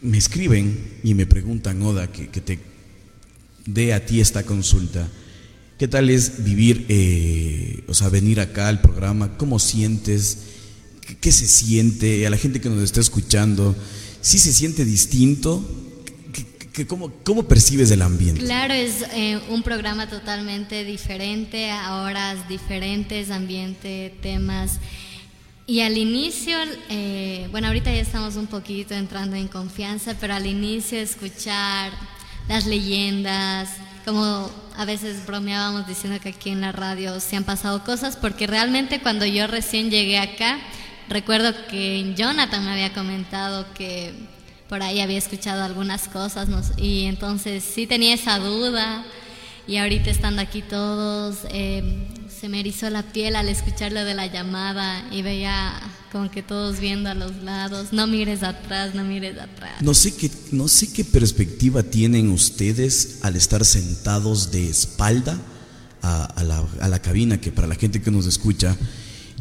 me escriben y me preguntan, Oda, que, que te dé a ti esta consulta. ¿Qué tal es vivir, eh, o sea, venir acá al programa? ¿Cómo sientes? ¿Qué, se siente? A la gente que nos está escuchando, ¿sí se siente distinto? ¿Qué- ¿Qué- ¿Cómo, ¿Cómo percibes el ambiente? Claro, es eh, un programa totalmente diferente, horas diferentes, ambiente, temas. Y al inicio, eh, bueno, ahorita ya estamos un poquito entrando en confianza, pero al inicio escuchar las leyendas, como a veces bromeábamos diciendo que aquí en la radio se han pasado cosas, porque realmente cuando yo recién llegué acá, recuerdo que Jonathan me había comentado que por ahí había escuchado algunas cosas no y entonces sí tenía esa duda y ahorita estando aquí todos eh, se me erizó la piel al escuchar lo de la llamada y veía como que todos viendo a los lados, no mires atrás, no mires atrás. No sé qué, no sé qué perspectiva tienen ustedes al estar sentados de espalda a, a la, a la cabina, que para la gente que nos escucha,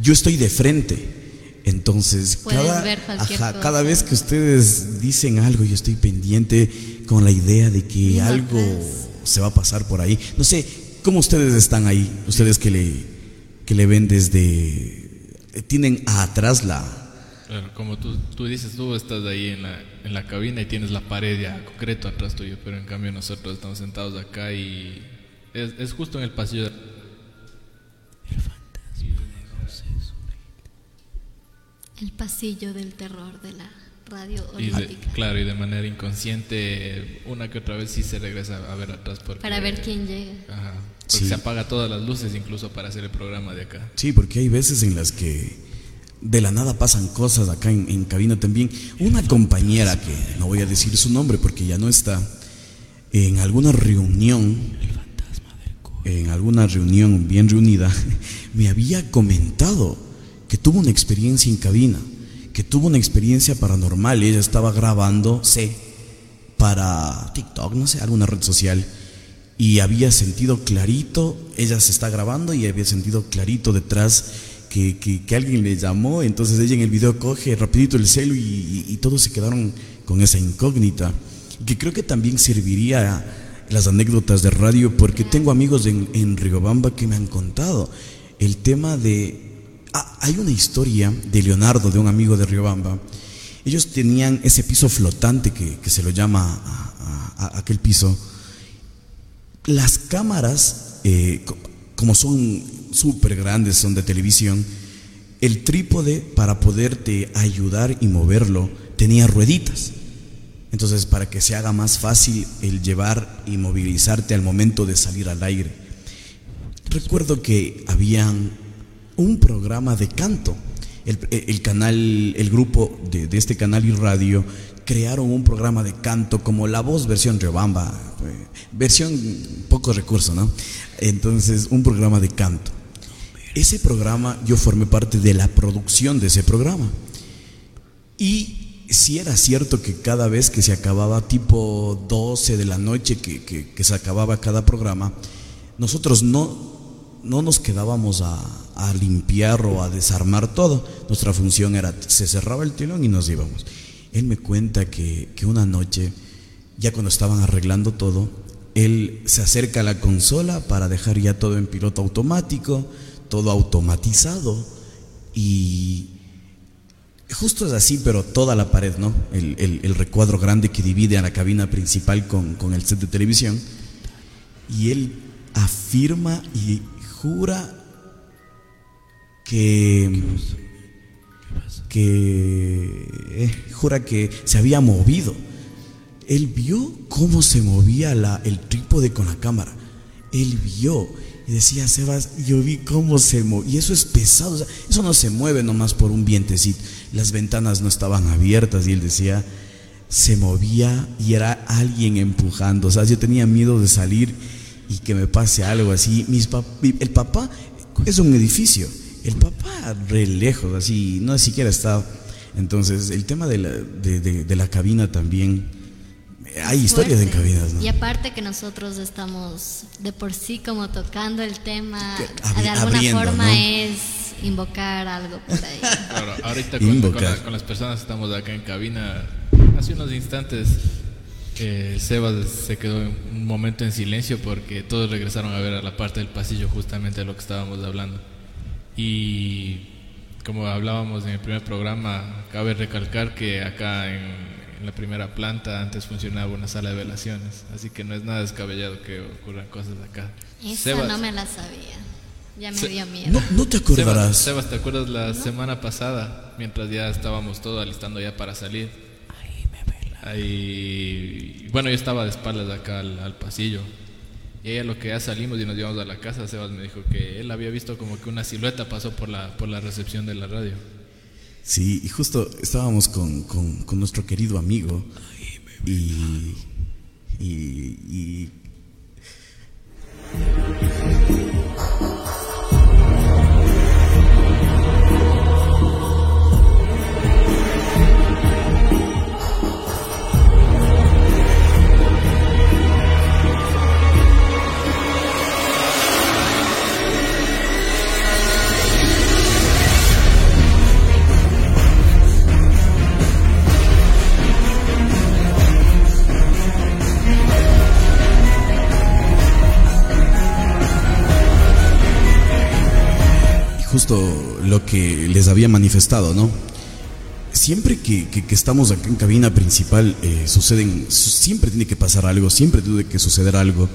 yo estoy de frente. Entonces, cada, ver ajá, cada vez que ustedes dicen algo, yo estoy pendiente con la idea de que algo se va a pasar por ahí. No sé, ¿cómo ustedes están ahí? Ustedes que le, que le ven desde... Tienen atrás la, Claro, como tú, tú dices, tú estás ahí en la, en la cabina y tienes la pared ya concreto atrás tuyo, pero en cambio nosotros estamos sentados acá y es, es justo en el pasillo. de- El pasillo del terror de la radio Y de- claro, y de manera inconsciente, una que otra vez sí se regresa a ver atrás porque, Para ver quién llega. Ajá, porque Sí. se apaga todas las luces incluso para hacer el programa de acá. Sí, porque hay veces en las que de la nada pasan cosas acá en, en cabina también. Una compañera que no voy a decir su nombre porque ya no está, en alguna reunión, en alguna reunión bien reunida, <laughs> me había comentado que tuvo una experiencia en cabina, que tuvo una experiencia paranormal. Ella estaba grabando, sé, para TikTok, no sé, alguna red social. Y había sentido clarito, ella se está grabando y había sentido clarito detrás que, que- alguien le llamó. Entonces ella en el video coge rapidito el celu y, y- todos se quedaron con esa incógnita. Que creo que también serviría las anécdotas de radio porque tengo amigos en, en Riobamba que me han contado el tema de... Ah, hay una historia de Leonardo, de un amigo de Riobamba. Ellos tenían ese piso flotante que, que se lo llama a aquel piso. Las cámaras, eh, co- como son súper grandes, son de televisión, el trípode para poderte ayudar y moverlo tenía rueditas. Entonces, para que se haga más fácil el llevar y movilizarte al momento de salir al aire. Recuerdo que habían un programa de canto. El, el canal, el grupo de, de este canal y radio crearon un programa de canto como La Voz versión Riobamba, eh, versión pocos recursos, ¿no? Entonces, un programa de canto. Ese programa, yo formé parte de la producción de ese programa. Y si era cierto que cada vez que se acababa tipo 12 de la noche, que, que- se acababa cada programa, nosotros no, no nos quedábamos a, a limpiar o a desarmar todo. Nuestra función era, se cerraba el telón y nos íbamos. Él me cuenta que, que una noche, ya cuando estaban arreglando todo, él se acerca a la consola para dejar ya todo en piloto automático, todo automatizado y justo es así, pero toda la pared, ¿no? El, el- el recuadro grande que divide a la cabina principal con, con el set de televisión. Y él afirma y jura que que eh, jura que se había movido. Él vio cómo se movía la, el trípode con la cámara. Él vio y decía, Sebas, yo vi cómo se movía. Y eso es pesado. eso no se mueve nomás por un vientecito. Las ventanas no estaban abiertas y él decía, se movía y era alguien empujando. O sea, yo tenía miedo de salir y que me pase algo así. Mis el papá es un edificio. El papá re lejos, así, no siquiera está. Entonces, el tema de la, de, de- de la cabina también. Hay historias en cabinas, ¿no? Y aparte que nosotros estamos de por sí como tocando el tema, abri- de alguna abriendo, forma ¿no? es invocar algo por ahí. <laughs> Claro, ahorita con, con Invocar. la- con las personas que estamos acá en cabina, hace unos instantes eh, Sebas se quedó un momento en silencio porque todos regresaron a ver a la parte del pasillo justamente de lo que estábamos hablando. Y como hablábamos en el primer programa, cabe recalcar que acá en, en la primera planta antes funcionaba una sala de velaciones, así que no es nada descabellado que ocurran cosas acá. Esa Sebas- no me la sabía. Ya me Se- dio miedo. No, no te acordarás. Sebas, Sebas, ¿te acuerdas la semana pasada, mientras ya estábamos todos alistando ya para salir? Ahí, bueno, yo estaba de espaldas acá al, al pasillo. Y ella lo que ya salimos y nos llevamos a la casa, Sebas me dijo que él había visto como que una silueta pasó por la, por la recepción de la radio. Sí, y justo estábamos con, con- con nuestro querido amigo y, y, y- y justo lo que les había manifestado, ¿no? Siempre que, estamos acá en cabina principal, eh, suceden, su- siempre tiene que pasar algo, siempre tiene que suceder algo.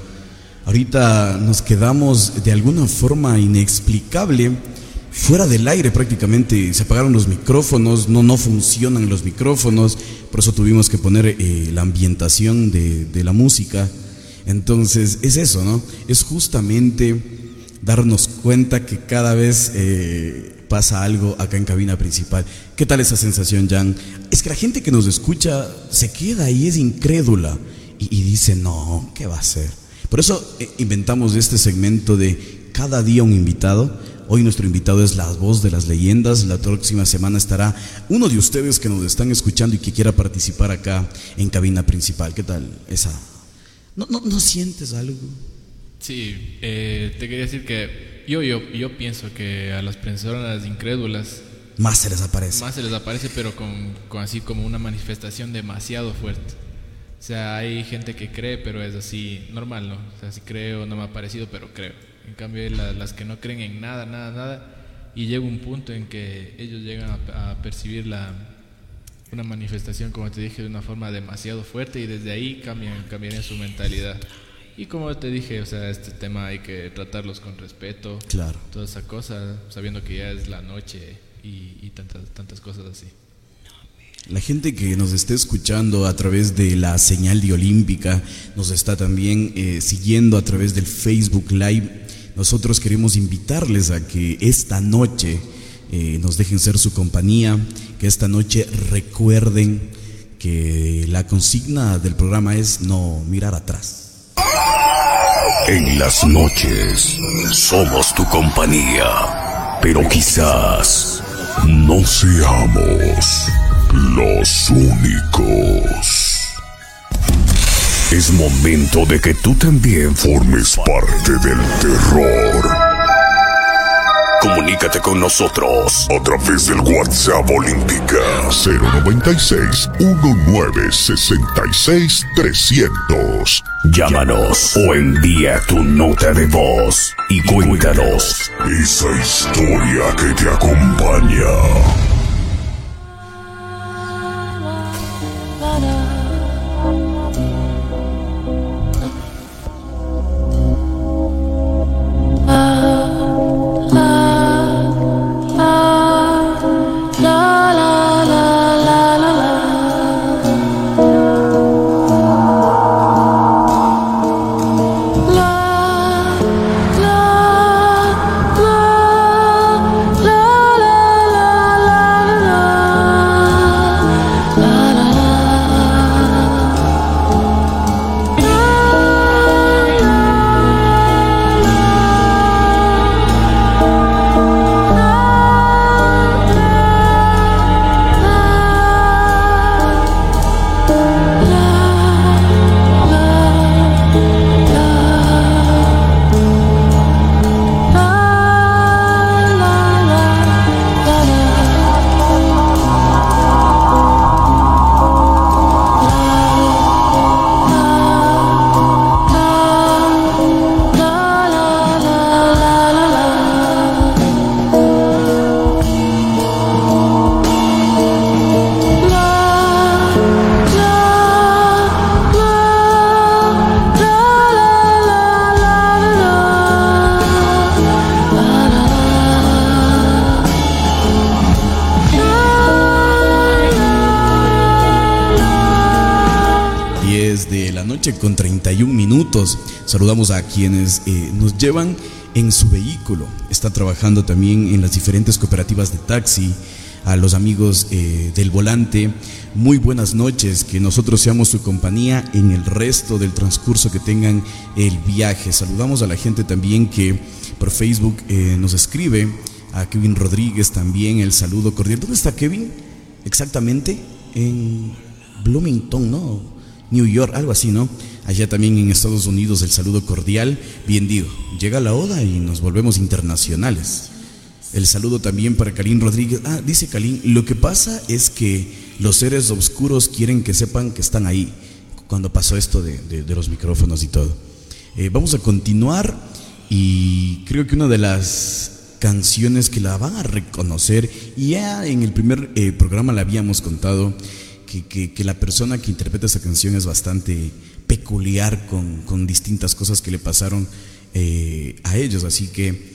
Ahorita nos quedamos de alguna forma inexplicable fuera del aire prácticamente. Se apagaron los micrófonos, no, no funcionan los micrófonos, por eso tuvimos que poner eh, la ambientación de, de la música. Entonces es eso, ¿no? Es justamente darnos cuenta que cada vez eh, pasa algo acá en cabina principal. ¿Qué tal esa sensación, Jan? Es que la gente que nos escucha se queda y es incrédula y, dice, no, ¿qué va a ser? Por eso eh, inventamos este segmento de cada día un invitado. Hoy nuestro invitado es la voz de las leyendas. La próxima semana estará uno de ustedes que nos están escuchando y que quiera participar acá en cabina principal. ¿Qué tal esa? ¿No, no, no sientes algo? Sí, eh, te quería decir que yo, yo, yo pienso que a las personas incrédulas Más se les aparece. más se les aparece, pero con, con así como una manifestación demasiado fuerte. O sea, hay gente que cree, pero es así normal, ¿no? O sea, si creo, no me ha parecido, pero creo. En cambio, hay la- las que no creen en nada, nada, nada, y llega un punto en que ellos llegan a, a percibir la, una manifestación, como te dije, de una forma demasiado fuerte y desde ahí cambian, cambiarían su mentalidad. Y como te dije, o sea, este tema hay que tratarlos con respeto, Claro. toda esa cosa, sabiendo que ya es la noche y, y tantas, tantas cosas así. La gente que nos esté escuchando a través de la señal de Olímpica, nos está también eh, siguiendo a través del Facebook Live. Nosotros queremos invitarles a que esta noche eh, nos dejen ser su compañía, que esta noche recuerden que la consigna del programa es no mirar atrás. En las noches somos tu compañía, pero quizás no seamos los únicos. Es momento de que tú también formes parte del terror. Comunícate con nosotros a través del WhatsApp Olímpica 096 1966 300. Llámanos o envía tu nota de voz y cuéntanos esa historia que te acompaña. A quienes eh, nos llevan en su vehículo. Está trabajando también en las diferentes cooperativas de taxi. A los amigos eh, del volante, muy buenas noches, que nosotros seamos su compañía en el resto del transcurso que tengan el viaje. Saludamos a la gente también que por Facebook eh, nos escribe, a Kevin Rodríguez también el saludo cordial. ¿Dónde está Kevin? Exactamente en Bloomington, ¿no? New York, algo así, ¿no? Allá también en Estados Unidos el saludo cordial. Bien digo, llega la oda y nos volvemos internacionales. El saludo también para Kalin Rodríguez. Ah, dice Kalin, lo que pasa es que los seres oscuros quieren que sepan que están ahí. Cuando pasó esto de, de- los micrófonos y todo. Eh, vamos a continuar y creo que una de las canciones que la van a reconocer, ya en el primer eh, programa la habíamos contado, que- que la persona que interpreta esa canción es bastante peculiar con, con distintas cosas que le pasaron eh, a ellos. Así que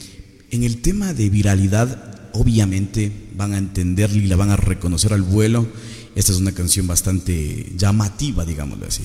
en el tema de viralidad, obviamente van a entenderla y la van a reconocer al vuelo. Esta es una canción bastante llamativa, digámoslo así.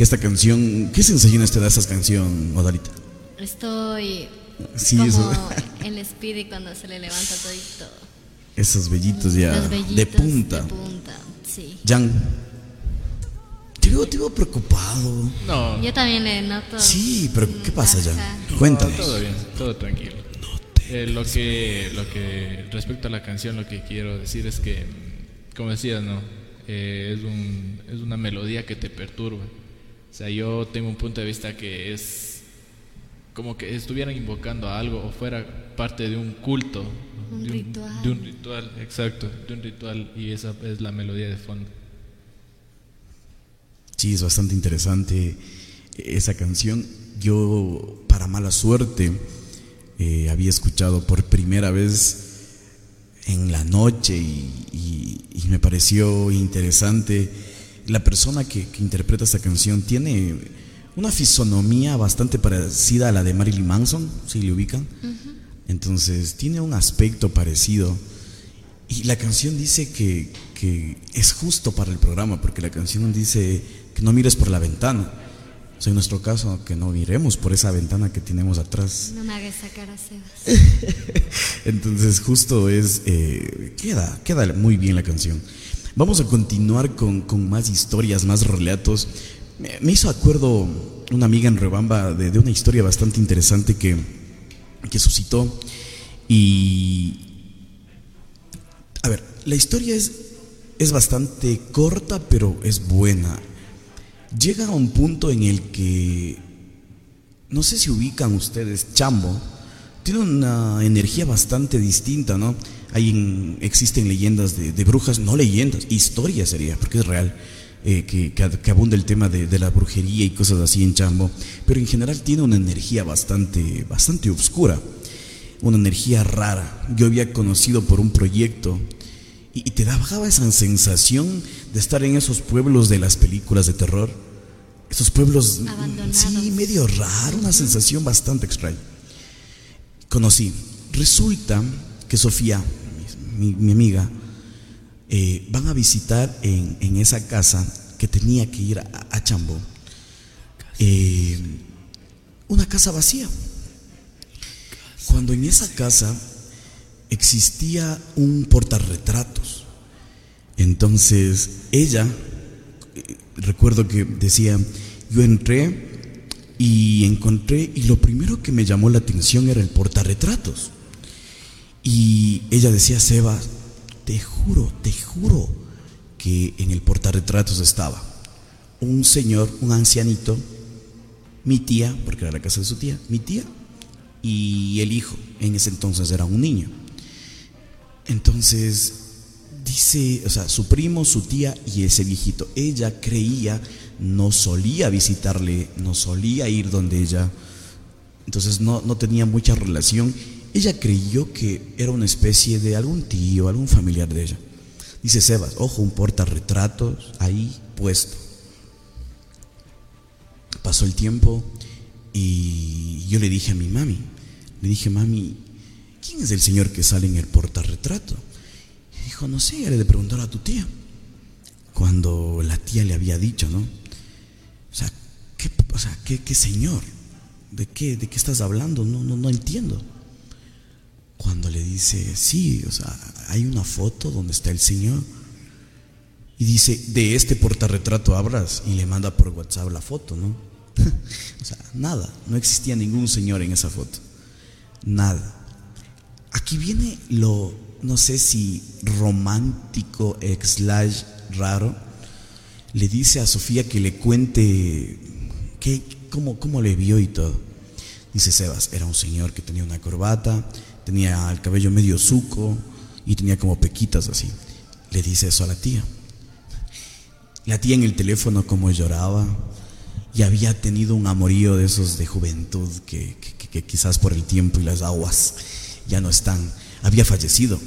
Que esta canción, ¿qué sensaciones te da esta canción, Odalita? Estoy Sí, como eso- <laughs> el Speedy cuando se le levanta todito. Esos vellitos ya Los vellitos de punta. De punta, sí. Jan, te veo, te veo preocupado. No. Yo también le noto. Sí, pero ¿qué pasa, Jan? Ajá. Cuéntanos. No, todo bien, todo tranquilo. Eh, lo que lo que respecto a la canción lo que quiero decir es que mm, como decías no Eh, es un es una melodía que te perturba o sea yo tengo un punto de vista que es como que estuvieran invocando a algo o fuera parte de un culto Un de ritual. de un ritual exacto de un ritual y esa es la melodía de fondo Sí, es bastante interesante esa canción. Yo, para mala suerte, eh, había escuchado por primera vez en la noche y, y- y me pareció interesante. La persona que, que interpreta esta canción tiene una fisonomía bastante parecida a la de Marilyn Manson, si le ubican. Entonces, tiene un aspecto parecido. Y la canción dice que, que es justo para el programa, porque la canción dice que no mires por la ventana. O sea, en nuestro caso, que no miremos por esa ventana que tenemos atrás. No me hagas sacar a Sebas. <laughs> Entonces, justo es. eh, queda, queda muy bien la canción. Vamos a continuar con, con más historias, más relatos. Me, hizo acuerdo una amiga en Rebamba de, de una historia bastante interesante que, que suscitó. Y. A ver, la historia es, es bastante corta, pero es buena. Llega a un punto en el que no sé si ubican ustedes, Chambo, tiene una energía bastante distinta, ¿no? Hay en- existen leyendas de, de brujas, no leyendas, historias sería, porque es real, eh, que, abunda el tema de, de la brujería y cosas así en Chambo, pero en general tiene una energía bastante, bastante oscura, una energía rara. Yo había conocido por un proyecto y, y te daba esa sensación de estar en esos pueblos de las películas de terror. Esos pueblos, mm, sí, medio raro, una sensación bastante extraña. Conocí. Resulta que Sofía, mi, mi amiga, eh, van a visitar en, en esa casa que tenía que ir a, a eh, una casa vacía. Cuando en esa casa existía un portarretratos. Entonces ella, eh, recuerdo que decía, yo entré y encontré, y lo primero que me llamó la atención era el portarretratos. Y ella decía, Seba, te juro, te juro que en el portarretratos estaba un señor, un ancianito, mi tía, porque era la casa de su tía, mi tía y el hijo, en ese entonces era un niño. Entonces, dice, o sea, su primo, su tía y ese viejito, ella creía, no solía visitarle, no solía ir donde ella, entonces no, no tenía mucha relación. Ella creyó que era una especie de algún tío, algún familiar de ella. Dice Sebas, ojo, un portarretratos ahí puesto. Pasó el tiempo y yo le dije a mi mami, le dije, mami, ¿quién es el señor que sale en el portarretrato? Y dijo, no sé, le de preguntar a tu tía. Cuando la tía le había dicho, ¿no? O sea, ¿qué, o sea, ¿qué, qué señor? ¿De qué, ¿De qué estás hablando? No, no, no entiendo. Cuando le dice, sí, o sea, hay una foto donde está el señor. Y dice, de este portarretrato hablas y le manda por WhatsApp la foto, ¿no? <laughs> o sea, nada, no existía ningún señor en esa foto. Nada. Aquí viene lo, no sé si romántico, slash raro. Le dice a Sofía que le cuente qué, cómo, cómo le vio y todo. Dice Sebas, era un señor que tenía una corbata, tenía el cabello medio suco y tenía como pequitas así. Le dice eso a la tía. La tía en el teléfono como lloraba y había tenido un amorío de esos de juventud que, que- que quizás por el tiempo y las aguas ya no están. Había fallecido.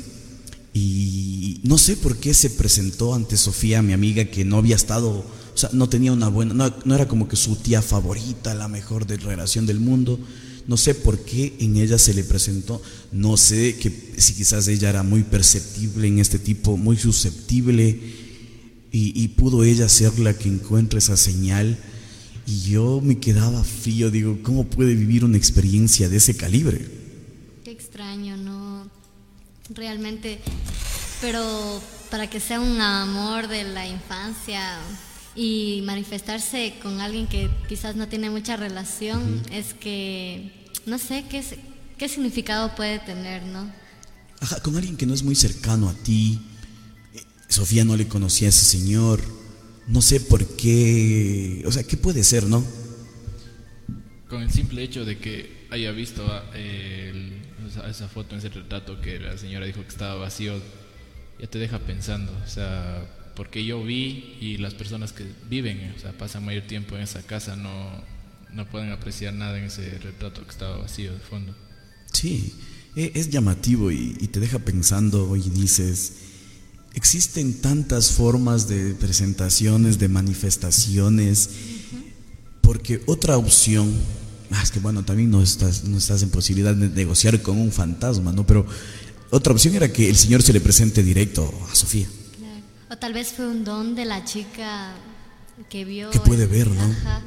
Y no sé por qué se presentó ante Sofía, mi amiga, que no había estado, o sea, no tenía una buena, no, no era como que su tía favorita, la mejor de relación del mundo. No sé por qué en ella se le presentó, no sé que si quizás ella era muy perceptible en este tipo, muy susceptible, y, y pudo ella ser la que encuentre esa señal. Y yo me quedaba frío, digo, ¿cómo puede vivir una experiencia de ese calibre? Qué extraño, ¿no? Realmente, pero para que sea un amor de la infancia y manifestarse con alguien que quizás no tiene mucha relación, es que no sé qué, es- qué significado puede tener, ¿no? Ajá, con alguien que no es muy cercano a ti. Eh, Sofía no le conocía a ese señor. No sé por qué. O sea, ¿qué puede ser, no? Con el simple hecho de que haya visto el- esa foto, ese retrato que la señora dijo que estaba vacío, ya te deja pensando. O sea, porque yo vi y las personas que viven, o sea, pasan mayor tiempo en esa casa, no, no pueden apreciar nada en ese retrato que estaba vacío de fondo. Sí, e- es llamativo y, y te deja pensando y dices, existen tantas formas de presentaciones, de manifestaciones, porque otra opción, ah, es que bueno, también no estás, no estás en posibilidad de negociar con un fantasma, ¿no? Pero otra opción era que el Señor se le presente directo a Sofía. O tal vez fue un don de la chica que vio. Que puede ver, ¿no? Ajá.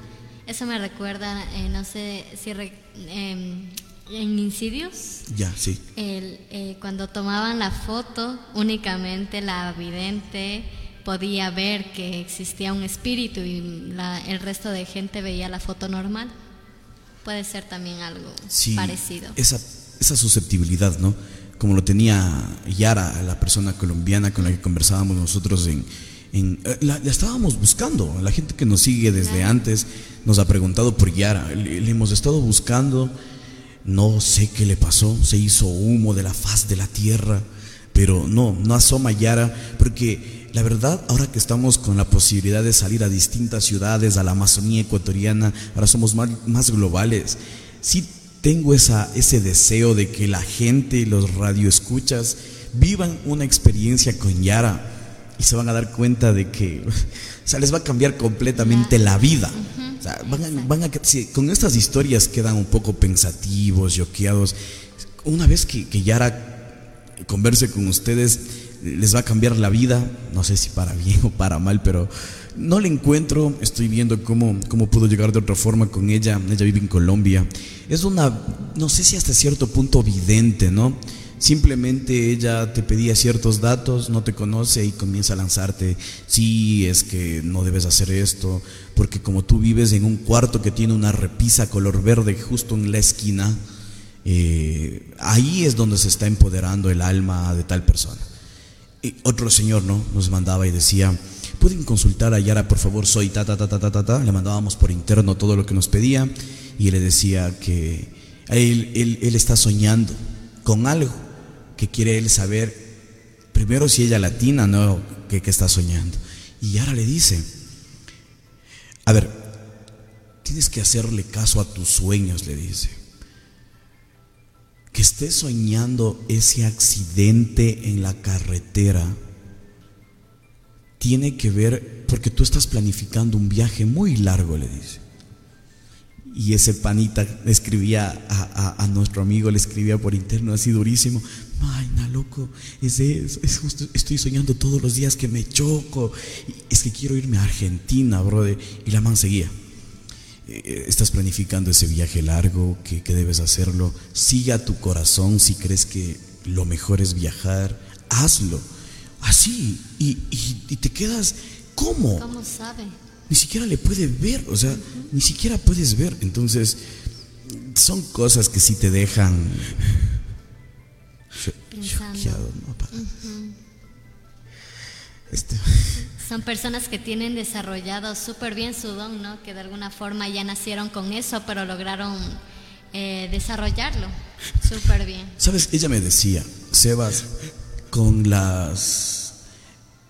Eso me recuerda, eh, no sé si re- em, en Insidios, Ya, sí. el, eh, cuando tomaban la foto, únicamente la vidente podía ver que existía un espíritu y la- el resto de gente veía la foto normal. Puede ser también algo Sí, parecido. Esa, esa susceptibilidad, ¿no? Como lo tenía Yara, la persona colombiana con la que conversábamos nosotros en... en- eh, la, la estábamos buscando, la gente que nos sigue desde antes nos ha preguntado por Yara, le, le hemos estado buscando, no sé qué le pasó, se hizo humo de la faz de la tierra, pero no, no asoma Yara, porque la verdad, ahora que estamos con la posibilidad de salir a distintas ciudades, a la Amazonía ecuatoriana, ahora somos más, más globales, sí tengo esa, ese deseo de que la gente, los radioescuchas, vivan una experiencia con Yara y se van a dar cuenta de que, <laughs> o sea, les va a cambiar completamente la vida. O sea, van a- van a- si con estas historias quedan un poco pensativos, yoqueados. Una vez que, que Yara converse con ustedes, les va a cambiar la vida, no sé si para bien <laughs> o para mal, pero no le encuentro, estoy viendo cómo, cómo puedo llegar de otra forma con ella, ella vive en Colombia, es una, no sé si hasta cierto punto vidente, ¿no? Simplemente ella te pedía ciertos datos, no te conoce y comienza a lanzarte, sí, es que no debes hacer esto, porque como tú vives en un cuarto que tiene una repisa color verde justo en la esquina, eh, ahí es donde se está empoderando el alma de tal persona. Y otro señor, ¿no? Nos mandaba y decía, pueden consultar a Yara, por favor, soy ta, ta, ta, ta, ta, ta. Le mandábamos por interno todo lo que nos pedía y le decía que él, él, él está soñando con algo que quiere él saber, primero si ella latina, no, que, que está soñando. Y Yara le dice, a ver, tienes que hacerle caso a tus sueños, le dice. Que estés soñando ese accidente en la carretera tiene que ver, porque tú estás planificando un viaje muy largo, le dice. Y ese panita escribía a, nuestro amigo, le escribía por interno así durísimo. Maina, loco, es eso, es justo, estoy soñando todos los días que me choco. Es que quiero irme a Argentina, brother. Y la man seguía. Eh, Estás planificando ese viaje largo, que, que debes hacerlo. Sigue a tu corazón si crees que lo mejor es viajar. Hazlo. Así. Y, y- y te quedas, ¿cómo? ¿Cómo sabe? ni siquiera le puede ver, o sea, ni siquiera puedes ver. Entonces, son cosas que sí te dejan choqueado, ¿no? Este, Son personas que tienen desarrollado súper bien su don, ¿no? Que de alguna forma ya nacieron con eso, pero lograron eh, desarrollarlo súper bien. ¿Sabes? Ella me decía, Sebas, con las...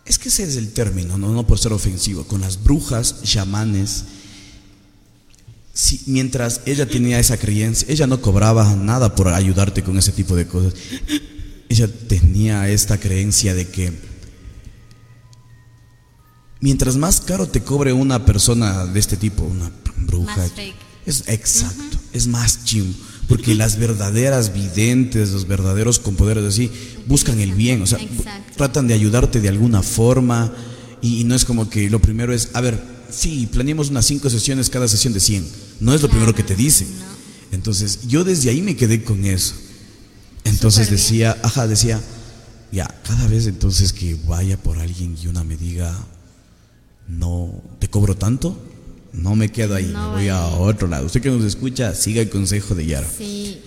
Es que ese es el término, no, no por ser ofensivo, con las brujas, chamanes, si, mientras ella tenía esa creencia, ella no cobraba nada por ayudarte con ese tipo de cosas. Ella tenía esta creencia de que mientras más caro te cobre una persona de este tipo, una bruja, Más fake. es exacto, es más chim, porque las verdaderas videntes, los verdaderos con poderes así, buscan el bien, o sea, Exacto. tratan de ayudarte de alguna forma y, y no es como que lo primero es, a ver, sí, planeamos unas cinco sesiones, cada sesión de 100, no es lo primero que te dicen. Entonces, yo desde ahí me quedé con eso. Entonces Súper bien. decía, ajá, decía, ya, cada vez entonces que vaya por alguien y una me diga, no, te cobro tanto, no me quedo ahí, No me voy a otro lado. Usted que nos escucha, siga el consejo de Yara. Sí,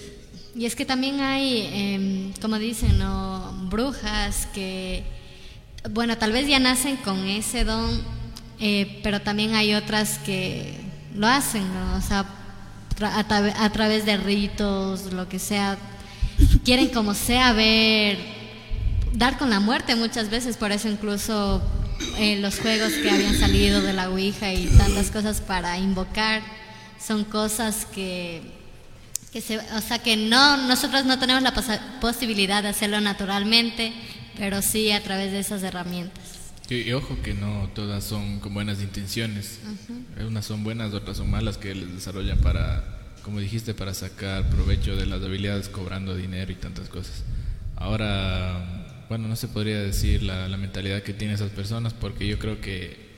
y es que también hay, em, como dicen, ¿no? brujas que, bueno, tal vez ya nacen con ese don, eh, pero también hay otras que lo hacen, ¿no? O sea, a, tra- a través de ritos, lo que sea, quieren como sea ver, dar con la muerte muchas veces, por eso incluso eh, los juegos que habían salido de la Ouija y tantas cosas para invocar son cosas que que se, o sea que no nosotros no tenemos la posibilidad de hacerlo naturalmente, pero sí a través de esas herramientas. Y, y ojo que no todas son con buenas intenciones. Ujú. Unas son buenas, otras son malas que les desarrollan para, como dijiste, para sacar provecho de las habilidades cobrando dinero y tantas cosas. Ahora, bueno, no se podría decir la, mentalidad que tienen esas personas porque yo creo que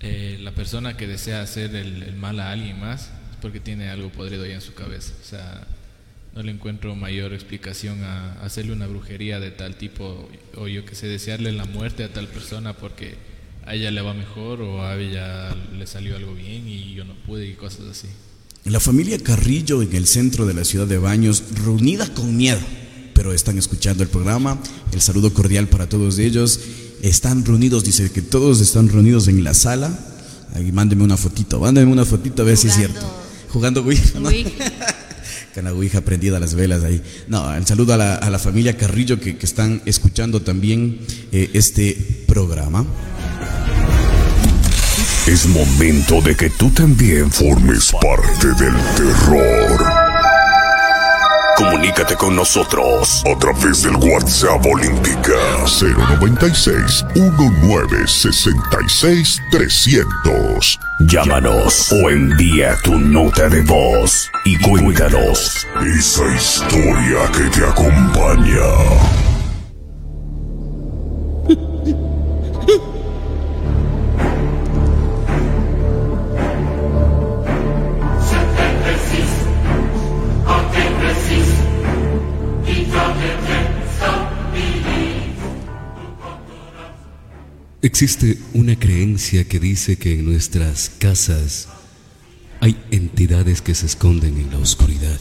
eh, la persona que desea hacer el, mal a alguien más es porque tiene algo podrido ya en su cabeza. O sea, no le encuentro mayor explicación a, a hacerle una brujería de tal tipo o yo que sé, desearle la muerte a tal persona porque a ella le va mejor o a ella le salió algo bien y yo no pude y cosas así. La familia Carrillo en el centro de la ciudad de Baños, reunida con miedo, pero están escuchando el programa. El saludo cordial para todos ellos. Están reunidos, dice que todos están reunidos en la sala. Ahí mándeme una fotito, mándeme una fotito a ver si es cierto. Jugando Ouija, ¿no? <laughs> Con la Ouija prendida las velas ahí. No, el saludo a la, a la familia Carrillo que, que están escuchando también eh, este programa. Es momento de que tú también formes parte del terror. Comunícate con nosotros a través del WhatsApp Olímpica 096 1966 300. Llámanos o envía tu nota de voz y cuéntanos esa historia que te acompaña. <laughs> Existe una creencia que dice que en nuestras casas hay entidades que se esconden en la oscuridad.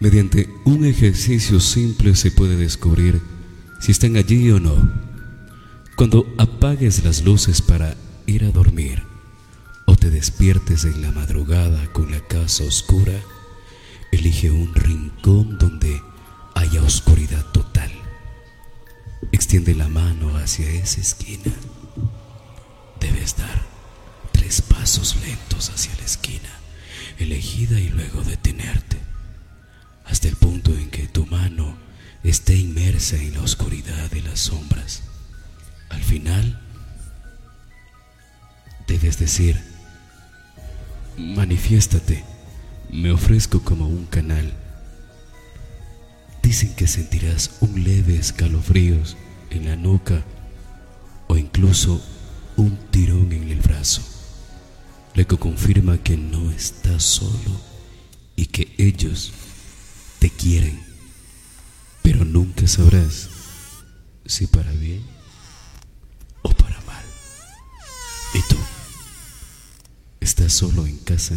Mediante un ejercicio simple se puede descubrir si están allí o no. Cuando apagues las luces para ir a dormir o te despiertes en la madrugada con la casa oscura, elige un rincón donde haya oscuridad total. Extiende la mano hacia esa esquina. Debes dar tres pasos lentos hacia la esquina elegida y luego detenerte hasta el punto en que tu mano esté inmersa en la oscuridad de las sombras. Al final, debes decir, manifiéstate, me ofrezco como un canal. Dicen que sentirás un leve escalofríos en la nuca o incluso un tirón en el brazo, lo que confirma que no estás solo y que ellos te quieren, pero nunca sabrás si para bien o para mal. ¿Y tú? ¿Estás solo en casa?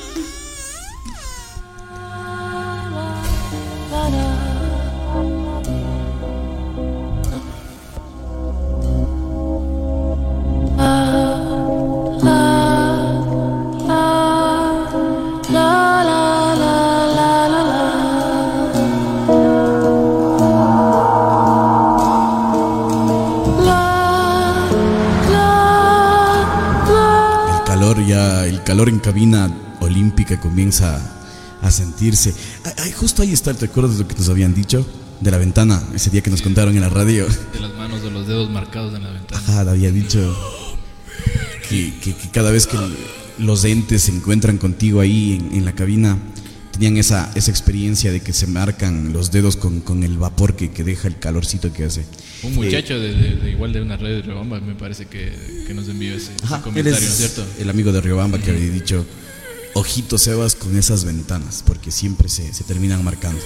cabina olímpica comienza a sentirse. Ay, justo ahí está, ¿te acuerdas de lo que nos habían dicho? De la ventana, ese día que nos contaron en la radio. De las manos, de los dedos marcados en la ventana. Ajá, le había dicho que, que- que cada vez que los entes se encuentran contigo ahí en, en la cabina, tenían esa, esa experiencia de que se marcan los dedos con, con el vapor que, que deja el calorcito que hace. Un muchacho de, de- de igual de una red de Rebamba me parece que, que nos envió ese, Ajá, comentario, es ¿no es cierto? el amigo de Riobamba que había dicho, ojito Sebas con esas ventanas, porque siempre se, se terminan marcando.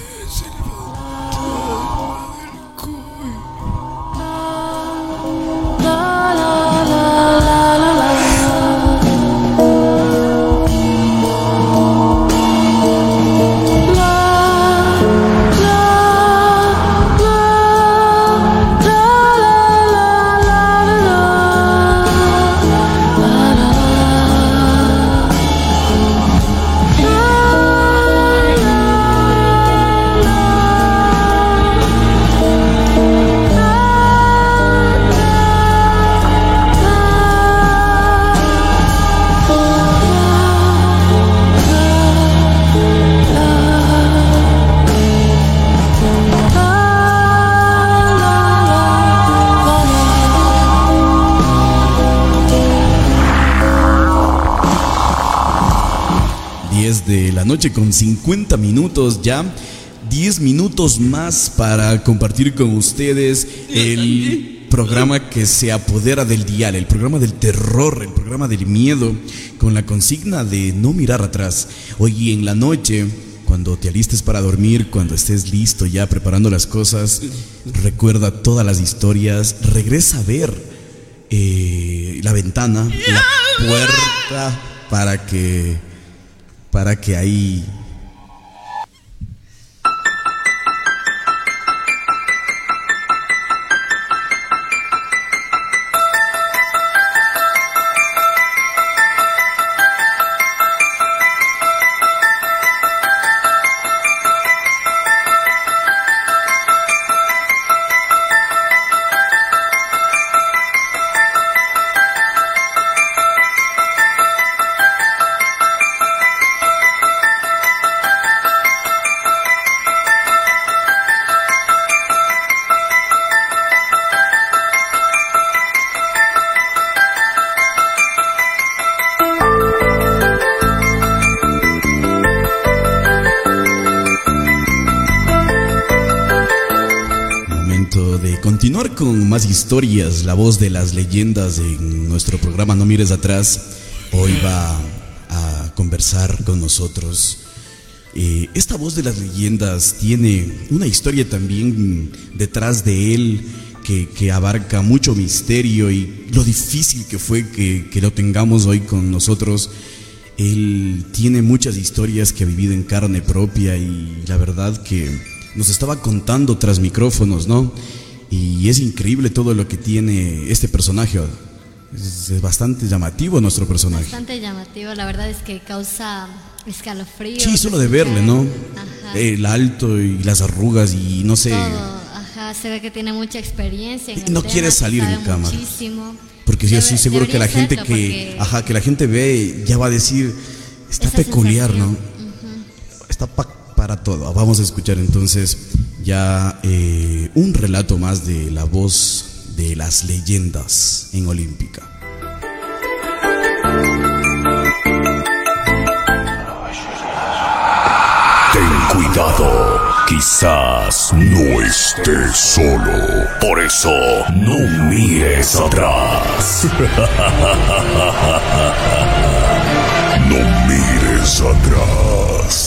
Con 50 minutos ya. 10 minutos más para compartir con ustedes el programa que se apodera del dial, el programa del terror, el programa del miedo, con la consigna de no mirar atrás. Hoy en la noche, cuando te alistes para dormir, cuando estés listo ya preparando las cosas, recuerda todas las historias, regresa a ver eh, la ventana, la puerta, para que, para que ahí historias, la voz de las leyendas en nuestro programa No mires atrás. Hoy va a conversar con nosotros. Eh, esta voz de las leyendas tiene una historia también detrás de él que, abarca mucho misterio y lo difícil que fue que lo tengamos hoy con nosotros. Él tiene muchas historias que ha vivido en carne propia y la verdad que nos estaba contando tras micrófonos, ¿no? Y es increíble todo lo que tiene este personaje. Es, bastante llamativo nuestro personaje. Bastante llamativo, la verdad es que causa escalofrío. Sí, solo de verle, ¿no? Ajá. El alto y las arrugas y no sé. Todo, ajá, se ve que tiene mucha experiencia. En Y el no tema, quiere salir en cámara. Muchísimo. Porque yo estoy seguro que la gente que, ajá, que la gente ve ya va a decir, está peculiar, ¿no? sensación, Está pa- para todo. Vamos a escuchar entonces ya eh, un relato más de la voz de las leyendas en Olímpica. Ten cuidado, quizás no estés solo. Por eso, no mires atrás. <laughs> No mires atrás.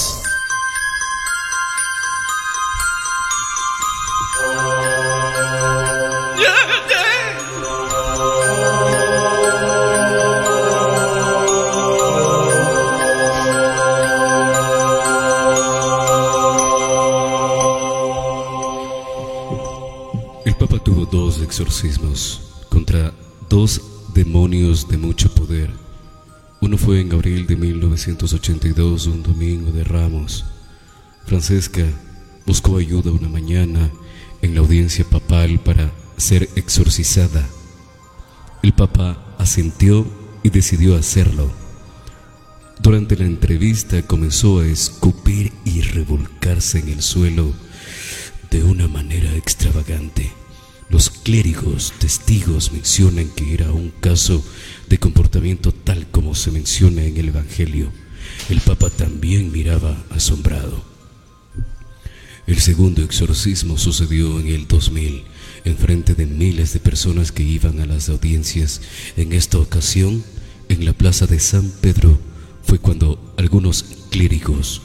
Exorcismos contra dos demonios de mucho poder. Uno fue en abril de 1982, un domingo de Ramos. Francesca buscó ayuda una mañana en la audiencia papal para ser exorcizada. El Papa asintió y decidió hacerlo. Durante la entrevista comenzó a escupir y revolcarse en el suelo de una manera extravagante. Los clérigos testigos mencionan que era un caso de comportamiento tal como se menciona en el Evangelio. El Papa también miraba asombrado. El segundo exorcismo sucedió en el 2000, en frente de miles de personas que iban a las audiencias. En esta ocasión, en la plaza de San Pedro, fue cuando algunos clérigos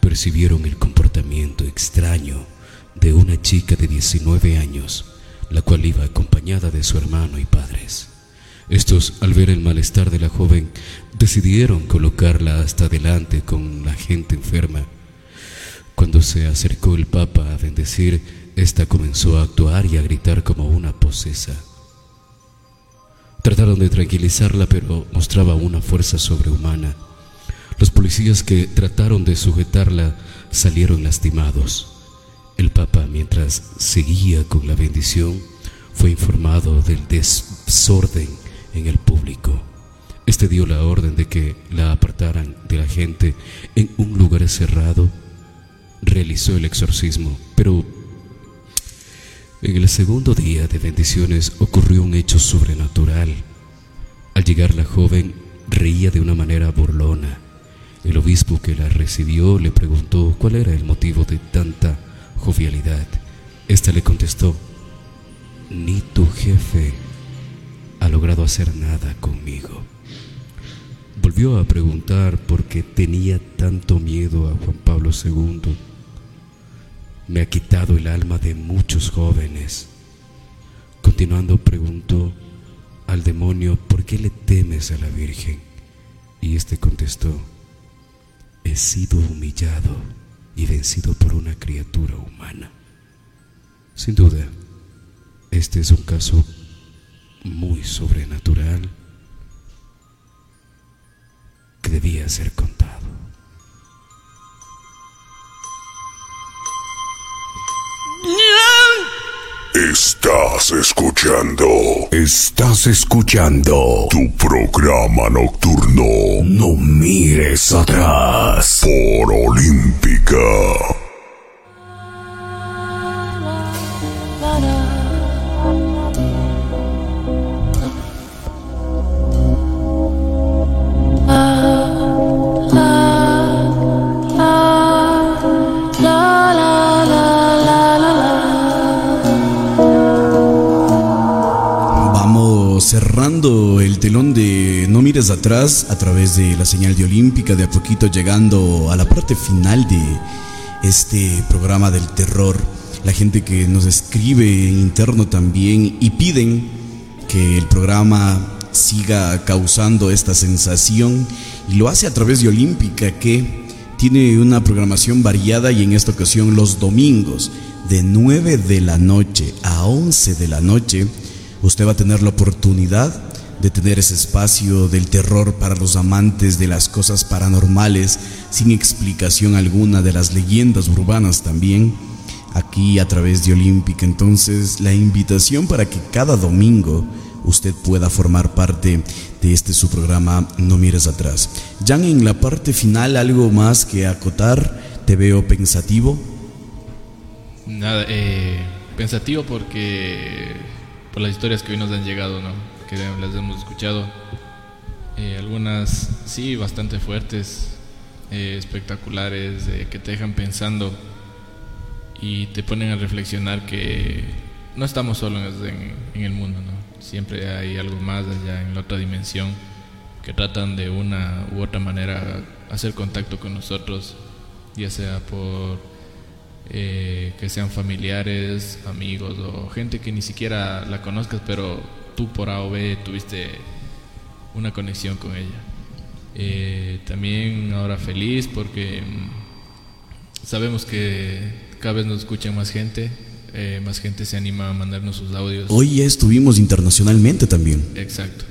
percibieron el comportamiento extraño de una chica de 19 años, la cual iba acompañada de su hermano y padres. Estos, al ver el malestar de la joven, decidieron colocarla hasta adelante con la gente enferma. Cuando se acercó el Papa a bendecir, ésta comenzó a actuar y a gritar como una posesa. Trataron de tranquilizarla, pero mostraba una fuerza sobrehumana. Los policías que trataron de sujetarla salieron lastimados. El Papa, mientras seguía con la bendición, fue informado del desorden en el público. Este dio la orden de que la apartaran de la gente en un lugar cerrado. Realizó el exorcismo, pero en el segundo día de bendiciones ocurrió un hecho sobrenatural. Al llegar la joven reía de una manera burlona. El obispo que la recibió le preguntó cuál era el motivo de tanta jovialidad. Esta le contestó, ni tu jefe ha logrado hacer nada conmigo. Volvió a preguntar por qué tenía tanto miedo a Juan Pablo II. Me ha quitado el alma de muchos jóvenes. Continuando preguntó al demonio, ¿por qué le temes a la Virgen? Y este contestó, he sido humillado y vencido por una criatura humana. Sin duda, este es un caso muy sobrenatural que debía ser contado. Estás escuchando. Estás escuchando. Tu programa nocturno. No mires atrás. Por Olímpica. Telón de No mires atrás a través de la señal de Olímpica, de a poquito llegando a la parte final de este programa del terror. La gente que nos escribe en interno también y piden que el programa siga causando esta sensación y lo hace a través de Olímpica que tiene una programación variada y en esta ocasión los domingos de 9 de la noche a 11 de la noche usted va a tener la oportunidad de tener ese espacio del terror para los amantes de las cosas paranormales sin explicación alguna de las leyendas urbanas también aquí a través de Olímpica entonces la invitación para que cada domingo usted pueda formar parte de este su programa No mires atrás. Jan, en la parte final, algo más que acotar, te veo pensativo. Nada, eh, pensativo porque por las historias que hoy nos han llegado, ¿no? Las hemos escuchado. Eh, algunas sí, bastante fuertes, eh, espectaculares, que te dejan pensando y te ponen a reflexionar que no estamos solos en, en el mundo, ¿no? Siempre hay algo más allá en la otra dimensión que tratan de una u otra manera hacer contacto con nosotros, ya sea por eh, que sean familiares, amigos o gente que ni siquiera la conozcas, pero tú por A o B tuviste una conexión con ella. Eh, también ahora feliz porque mm, sabemos que cada vez nos escucha más gente, eh, más gente se anima a mandarnos sus audios. Hoy ya estuvimos internacionalmente también. Exacto.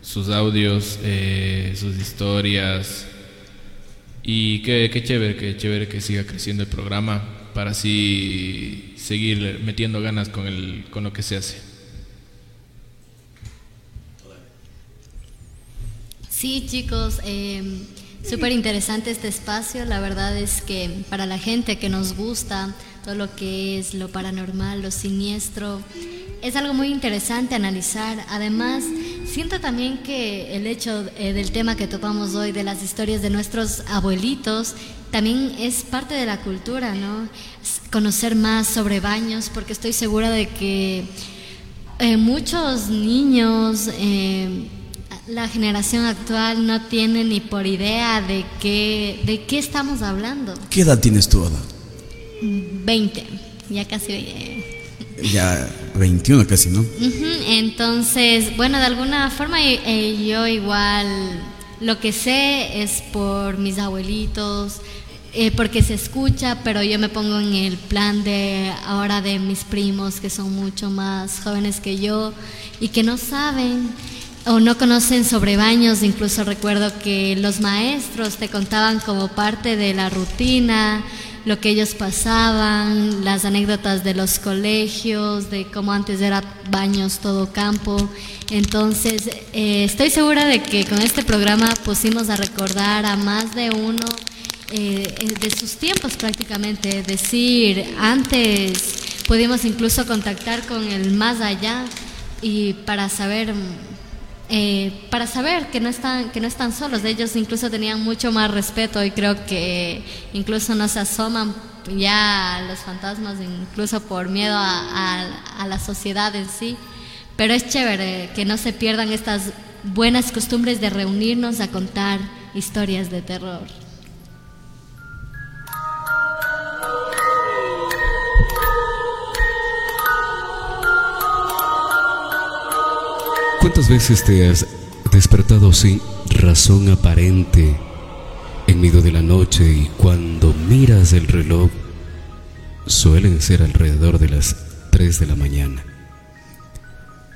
Sus audios, eh, sus historias. Y qué, qué chévere, qué chévere que siga creciendo el programa para así seguir metiendo ganas con, el, con lo que se hace. Sí, chicos, eh, súper interesante este espacio. La verdad es que para la gente que nos gusta todo lo que es lo paranormal, lo siniestro, es algo muy interesante analizar. Además, siento también que el hecho eh, del tema que topamos hoy, de las historias de nuestros abuelitos, también es parte de la cultura, ¿no? Conocer más sobre baños, porque estoy segura de que eh, muchos niños, eh, la generación actual no tiene ni por idea de qué, de qué estamos hablando. ¿Qué edad tienes tú, Ada? 20, ya casi... eh, Ya 21 casi, ¿no? Entonces, bueno, de alguna forma eh, eh, yo igual lo que sé es por mis abuelitos, eh, porque se escucha, pero yo me pongo en el plan de ahora de mis primos que son mucho más jóvenes que yo y que no saben o no conocen sobre baños. Incluso recuerdo que los maestros te contaban como parte de la rutina lo que ellos pasaban, las anécdotas de los colegios, de cómo antes era baños todo campo. Entonces, eh, estoy segura de que con este programa pusimos a recordar a más de uno eh, de sus tiempos prácticamente. Es decir, antes pudimos incluso contactar con el más allá y para saber eh, para saber que no están que no están solos. Ellos incluso tenían mucho más respeto y creo que incluso no se asoman ya los fantasmas incluso por miedo a, la sociedad en sí. Pero es chévere que no se pierdan estas buenas costumbres de reunirnos a contar historias de terror ¿Cuántas veces te has despertado sin razón aparente en medio de la noche y cuando miras el reloj suelen ser alrededor de las 3 de la mañana?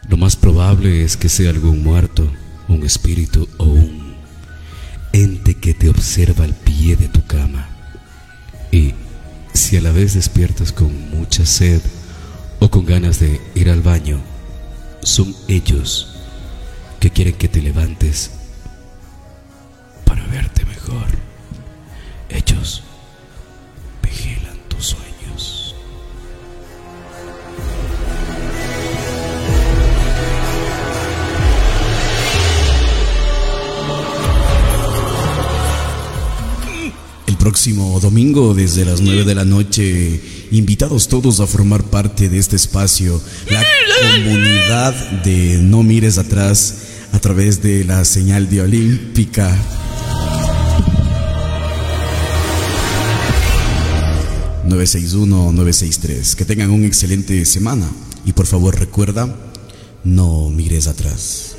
Lo más probable es que sea algún muerto, un espíritu o un ente que te observa al pie de tu cama. Y si a la vez despiertas con mucha sed o con ganas de ir al baño, son ellos que quieren que te levantes para verte mejor. Ellos vigilan tus sueños. El próximo domingo, desde las 9 de la noche, invitados todos a formar parte de este espacio, la comunidad de No Mires Atrás, a través de la señal de Olímpica. ...961-963... Que tengan una excelente semana... ...y por favor recuerda... ...no mires atrás...